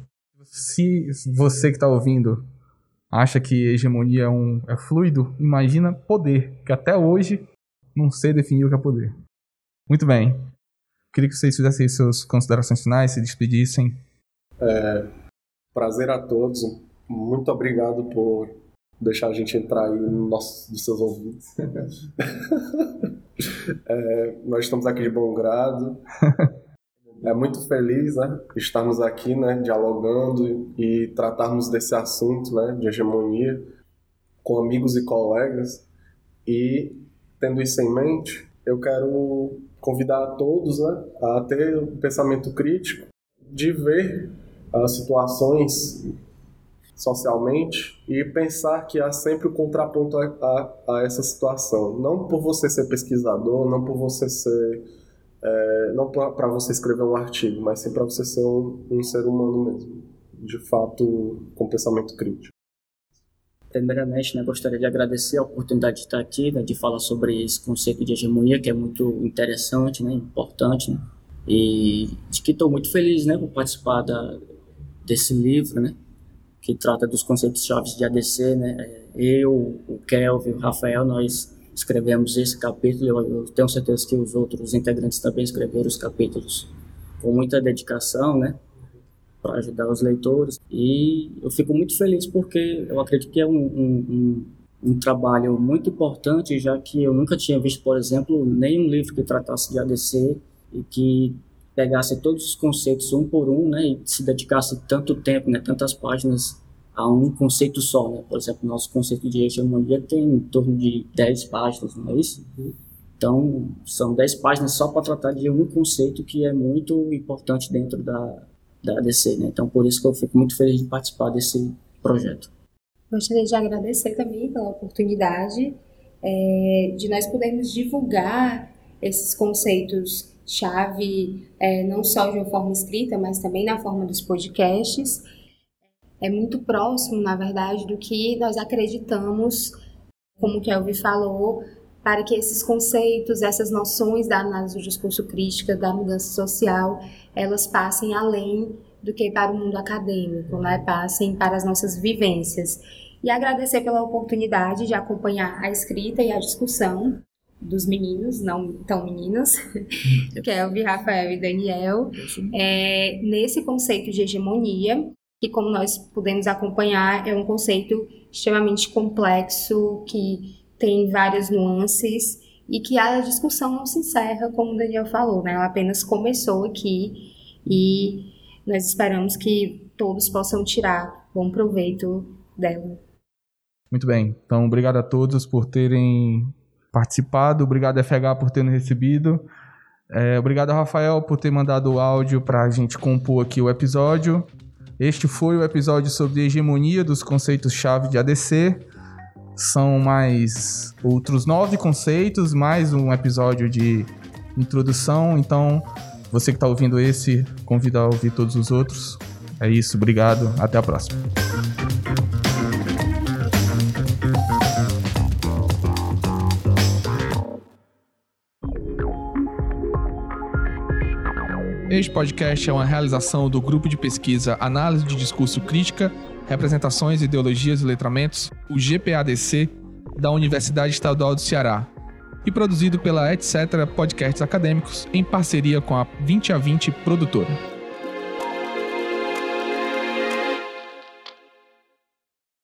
Se você que está ouvindo acha que hegemonia é, um, é fluido, imagina poder, que até hoje não sei definir o que é poder. Muito bem. Queria que vocês fizessem suas considerações finais, se despedissem.
É, prazer a todos. Muito obrigado por deixar a gente entrar aí no nosso, nos seus ouvidos. é, nós estamos aqui de bom grado. É muito feliz né, estarmos aqui né, dialogando e tratarmos desse assunto né, de hegemonia com amigos e colegas. E, tendo isso em mente, eu quero convidar a todos né, a ter um pensamento crítico de ver as situações socialmente e pensar que há sempre o contraponto a, a, a, essa situação. Não por você ser pesquisador, não por você ser. É, não para você escrever um artigo, mas sim para você ser um, um ser humano mesmo. De fato, com pensamento crítico.
Primeiramente, né, gostaria de agradecer a oportunidade de estar aqui, né, de falar sobre esse conceito de hegemonia, que é muito interessante, né, importante, né, e de que estou muito feliz né, por participar da, desse livro, né, que trata dos conceitos chaves de ADC, né? Eu, o Kelvin, o Rafael, nós escrevemos esse capítulo. Eu, eu tenho certeza que os outros integrantes também escreveram os capítulos com muita dedicação, né? Para ajudar os leitores. E eu fico muito feliz porque eu acredito que é um, um, um, um trabalho muito importante, já que eu nunca tinha visto, por exemplo, nenhum livro que tratasse de ADC e que pegasse todos os conceitos um por um, né, e se dedicasse tanto tempo, né, tantas páginas a um conceito só, né? Por exemplo, nosso conceito de hegemonia tem em torno de 10 páginas, não é isso? Então, são 10 páginas só para tratar de um conceito que é muito importante dentro da, da ADC, né? Então, por isso que eu fico muito feliz de participar desse projeto.
Gostaria de agradecer também pela oportunidade é, de nós podermos divulgar esses conceitos chave, é, não só de uma forma escrita, mas também na forma dos podcasts. É muito próximo, na verdade, do que nós acreditamos, como o Kelvin falou, para que esses conceitos, essas noções da análise do discurso crítica, da mudança social, elas passem além do que para o mundo acadêmico, né? passem para as nossas vivências. E agradecer pela oportunidade de acompanhar a escrita e a discussão dos meninos, não tão meninos, Kelvin, Rafael e Daniel, é, nesse conceito de hegemonia, que como nós podemos acompanhar, é um conceito extremamente complexo, que tem várias nuances e que a discussão não se encerra, como o Daniel falou, né? Ela apenas começou aqui e nós esperamos que todos possam tirar bom proveito dela.
Muito bem. Então, obrigado a todos por terem participado. Obrigado, FH, por ter nos recebido. É, obrigado, Rafael, por ter mandado o áudio para a gente compor aqui o episódio. Este foi o episódio sobre hegemonia dos conceitos-chave de ADC. São mais outros nove conceitos, mais um episódio de introdução. Então, você que está ouvindo esse, convido a ouvir todos os outros. É isso, obrigado, até a próxima. Este podcast é uma realização do grupo de pesquisa Análise de Discurso Crítica, Representações, Ideologias e Letramentos, o GPADC, da Universidade Estadual do Ceará, e produzido pela Etc. Podcasts Acadêmicos em parceria com a 20 a 20 produtora.